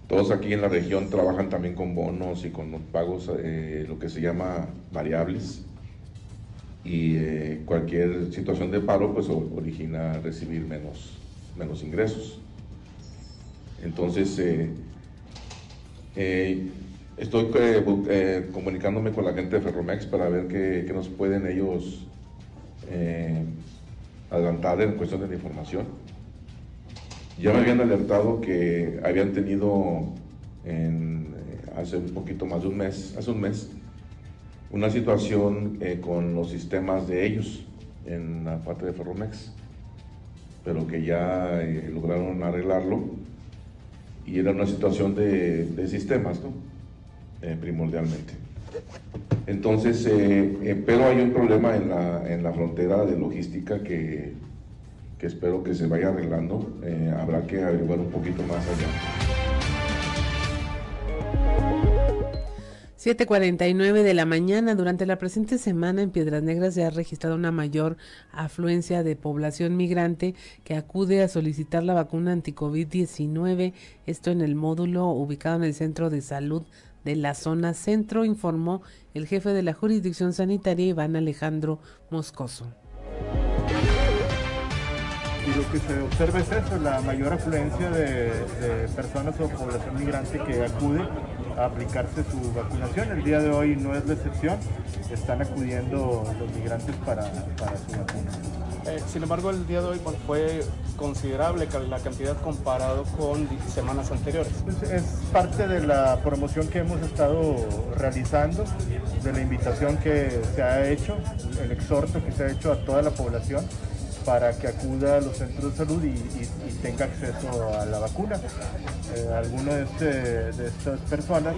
todos aquí en la región trabajan también con bonos y con pagos, lo que se llama variables, y cualquier situación de paro pues origina recibir menos, menos ingresos. Entonces, eh, eh, estoy eh, comunicándome con la gente de Ferromex para ver qué, nos pueden ellos adelantar en cuestión de la información. Ya me habían alertado que habían tenido hace un poquito más de un mes, hace un mes, una situación con los sistemas de ellos en la parte de Ferromex, pero que ya lograron arreglarlo y era una situación de, sistemas, ¿no? Eh, primordialmente. Entonces, eh, eh, pero hay un problema en la, en la frontera de logística que, que espero que se vaya arreglando. habrá que averiguar un poquito más allá. 7:49 de la mañana. Durante la presente semana en Piedras Negras se ha registrado una mayor afluencia de población migrante que acude a solicitar la vacuna anti-COVID-19. Esto en el módulo ubicado en el Centro de Salud de la zona centro, informó el jefe de la jurisdicción sanitaria, Iván Alejandro Moscoso. Y lo que se observa es eso, la mayor afluencia de, de personas o población migrante que acude a aplicarse su vacunación. El día de hoy no es la excepción, están acudiendo los migrantes para, para su vacuna. Eh, sin embargo, el día de hoy fue considerable la cantidad comparado con semanas anteriores. Es, es, parte de la promoción que hemos estado realizando, de la invitación que se ha hecho, el exhorto que se ha hecho a toda la población para que acuda a los centros de salud y, tenga acceso a la vacuna. Eh, algunas este, de, estas personas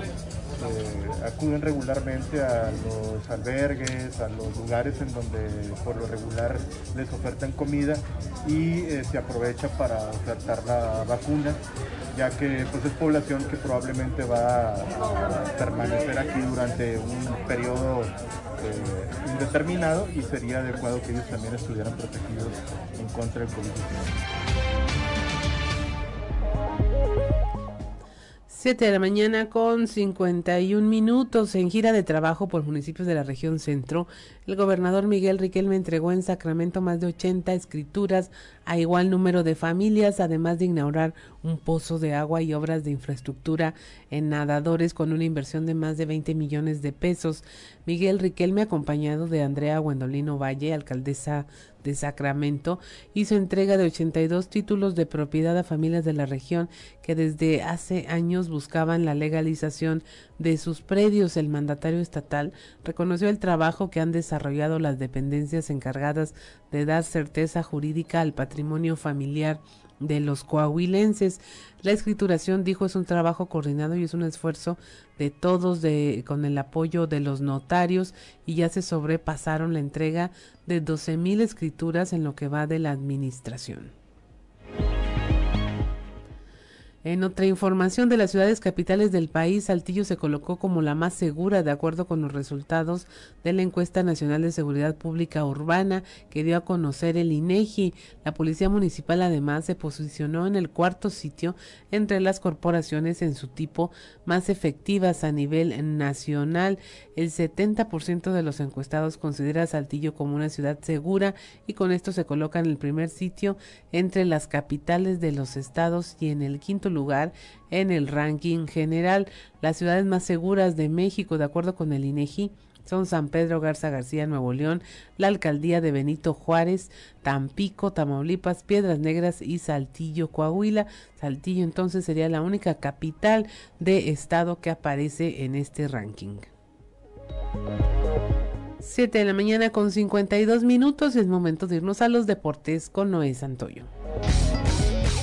acuden regularmente a los albergues, a los lugares en donde por lo regular les ofertan comida y eh, se aprovecha para ofertar la vacuna, ya que pues, es población que probablemente va a permanecer aquí durante un periodo eh, indeterminado y sería adecuado que ellos también estuvieran protegidos en contra del COVID-19. 7 de la mañana con 51 minutos en gira de trabajo por municipios de la región centro. El gobernador Miguel Riquelme entregó en Sacramento más de 80 escrituras a igual número de familias, además de inaugurar un pozo de agua y obras de infraestructura en nadadores con una inversión de más de 20 millones de pesos. Miguel Riquelme, acompañado de Andrea Guendolino Valle, alcaldesa de Sacramento, hizo entrega de 82 títulos de propiedad a familias de la región que desde hace años buscaban la legalización de sus predios. El mandatario estatal reconoció el trabajo que han desarrollado las dependencias encargadas de dar certeza jurídica al patrimonio familiar de los coahuilenses. La escrituración, dijo, es un trabajo coordinado y es un esfuerzo de todos de, con el apoyo de los notarios y ya se sobrepasaron la entrega de 12 mil escrituras en lo que va de la administración. En otra información de las ciudades capitales del país, Saltillo se colocó como la más segura de acuerdo con los resultados de la encuesta nacional de seguridad pública urbana que dio a conocer el INEGI. La policía municipal además se posicionó en el cuarto sitio entre las corporaciones en su tipo más efectivas a nivel nacional. El 70% de los encuestados considera a Saltillo como una ciudad segura y con esto se coloca en el primer sitio entre las capitales de los estados y en el quinto lugar en el ranking general. Las ciudades más seguras de México, de acuerdo con el INEGI, son San Pedro Garza García, Nuevo León, la alcaldía de Benito Juárez, Tampico, Tamaulipas, Piedras Negras y Saltillo, Coahuila. Saltillo entonces sería la única capital de estado que aparece en este ranking. 7 de la mañana con 52 minutos. Es momento de irnos a los deportes con Noé Santoyo.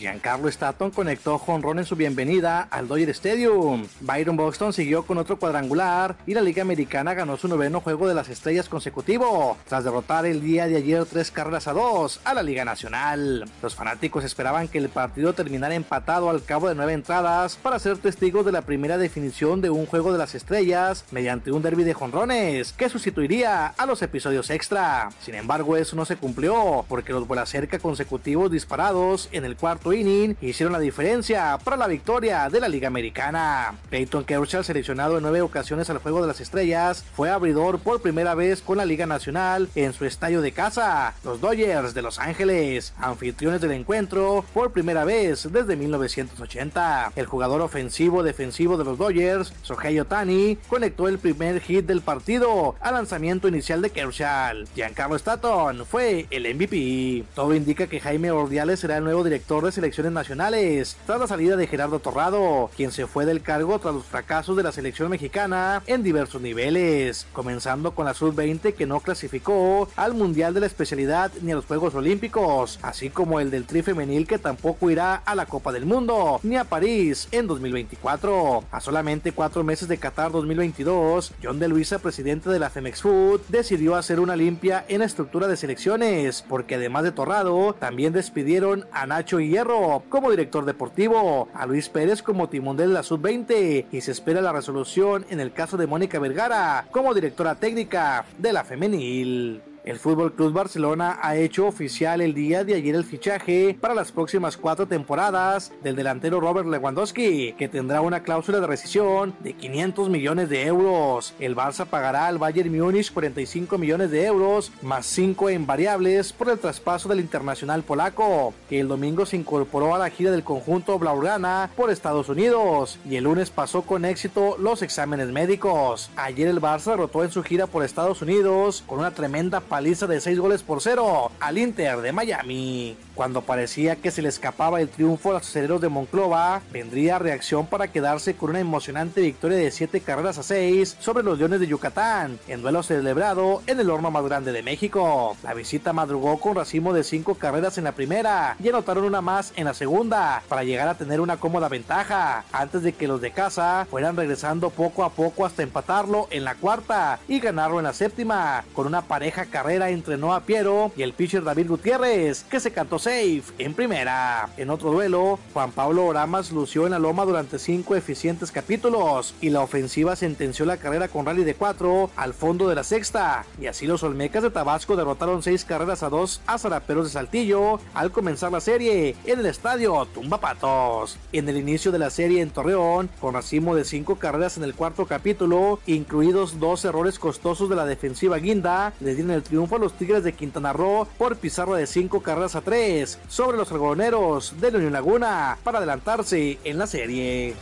Giancarlo Stanton conectó jonrón en su bienvenida al Dodger Stadium. Byron Buxton siguió con otro cuadrangular y la Liga Americana ganó su noveno juego de las estrellas consecutivo tras derrotar el día de ayer tres carreras a dos a la Liga Nacional. Los fanáticos esperaban que el partido terminara empatado al cabo de nueve entradas para ser testigos de la primera definición de un juego de las estrellas mediante un derby de jonrones que sustituiría a los episodios extra. Sin embargo, eso no se cumplió porque los vuelas cerca consecutivos disparados en el cuarto inning hicieron la diferencia para la victoria de la Liga Americana. Peyton Kershaw, seleccionado en nueve ocasiones al Juego de las Estrellas, fue abridor por primera vez con la Liga Nacional en su estadio de casa, los Dodgers de Los Ángeles, anfitriones del encuentro por primera vez desde 1980. El jugador ofensivo defensivo de los Dodgers, Shohei Otani, conectó el primer hit del partido al lanzamiento inicial de Kershaw. Giancarlo Stanton fue el MVP. Todo indica que Jaime Ordiales será el nuevo director de selecciones nacionales, tras la salida de Gerardo Torrado, quien se fue del cargo tras los fracasos de la selección mexicana en diversos niveles, comenzando con la sub-20 que no clasificó al Mundial de la especialidad ni a los Juegos Olímpicos, así como el del tri femenil que tampoco irá a la Copa del Mundo ni a París en 2024. A solamente cuatro meses de Qatar 2022, John de Luisa, presidente de la Femex Food, decidió hacer una limpia en la estructura de selecciones, porque además de Torrado, también despidieron a Nacho Hierro como director deportivo, a Luis Pérez como timón de la sub-20 y se espera la resolución en el caso de Mónica Vergara como directora técnica de la femenil. El Fútbol Club Barcelona ha hecho oficial el día de ayer el fichaje para las próximas cuatro temporadas del delantero Robert Lewandowski, que tendrá una cláusula de rescisión de 500 millones de euros. El Barça pagará al Bayern Múnich 45 millones de euros, más 5 en variables por el traspaso del internacional polaco, que el domingo se incorporó a la gira del conjunto Blaugrana por Estados Unidos y el lunes pasó con éxito los exámenes médicos. Ayer el Barça derrotó en su gira por Estados Unidos con una tremenda paliza de 6 goles por 0 al Inter de Miami. Cuando parecía que se le escapaba el triunfo a los aceleros de Monclova, vendría reacción para quedarse con una emocionante victoria de 7 carreras a 6 sobre los Leones de Yucatán, en duelo celebrado en el horno más grande de México. La visita madrugó con racimo de 5 carreras en la primera y anotaron una más en la segunda para llegar a tener una cómoda ventaja, antes de que los de casa fueran regresando poco a poco hasta empatarlo en la cuarta y ganarlo en la séptima, con una pareja carrera entre Noah Piero y el pitcher David Gutiérrez, que se cantó safe en primera. En otro duelo, Juan Pablo Oramas lució en la loma durante cinco eficientes capítulos y la ofensiva sentenció la carrera con rally de cuatro al fondo de la sexta. Y así los Olmecas de Tabasco derrotaron seis carreras a dos a Zaraperos de Saltillo al comenzar la serie en el estadio Tumbapatos. En el inicio de la serie en Torreón, con racimo de cinco carreras en el cuarto capítulo, incluidos dos errores costosos de la defensiva guinda, le dieron el triunfo a los Tigres de Quintana Roo por pizarra de 5 carreras a 3 sobre los algodoneros de la Unión Laguna para adelantarse en la serie.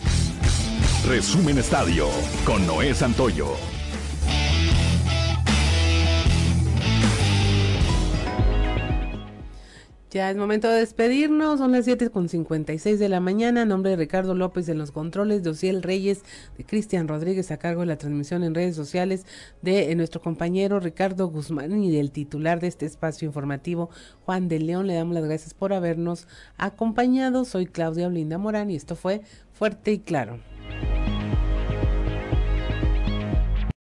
Resumen Estadio con Noé Santoyo. Ya es momento de despedirnos, son las 7 con 56 de la mañana, nombre de Ricardo López en los controles, de Ociel Reyes, de Cristian Rodríguez a cargo de la transmisión en redes sociales, de eh, nuestro compañero Ricardo Guzmán y del titular de este espacio informativo, Juan de León. Le damos las gracias por habernos acompañado. Soy Claudia Olinda Morán y esto fue Fuerte y Claro.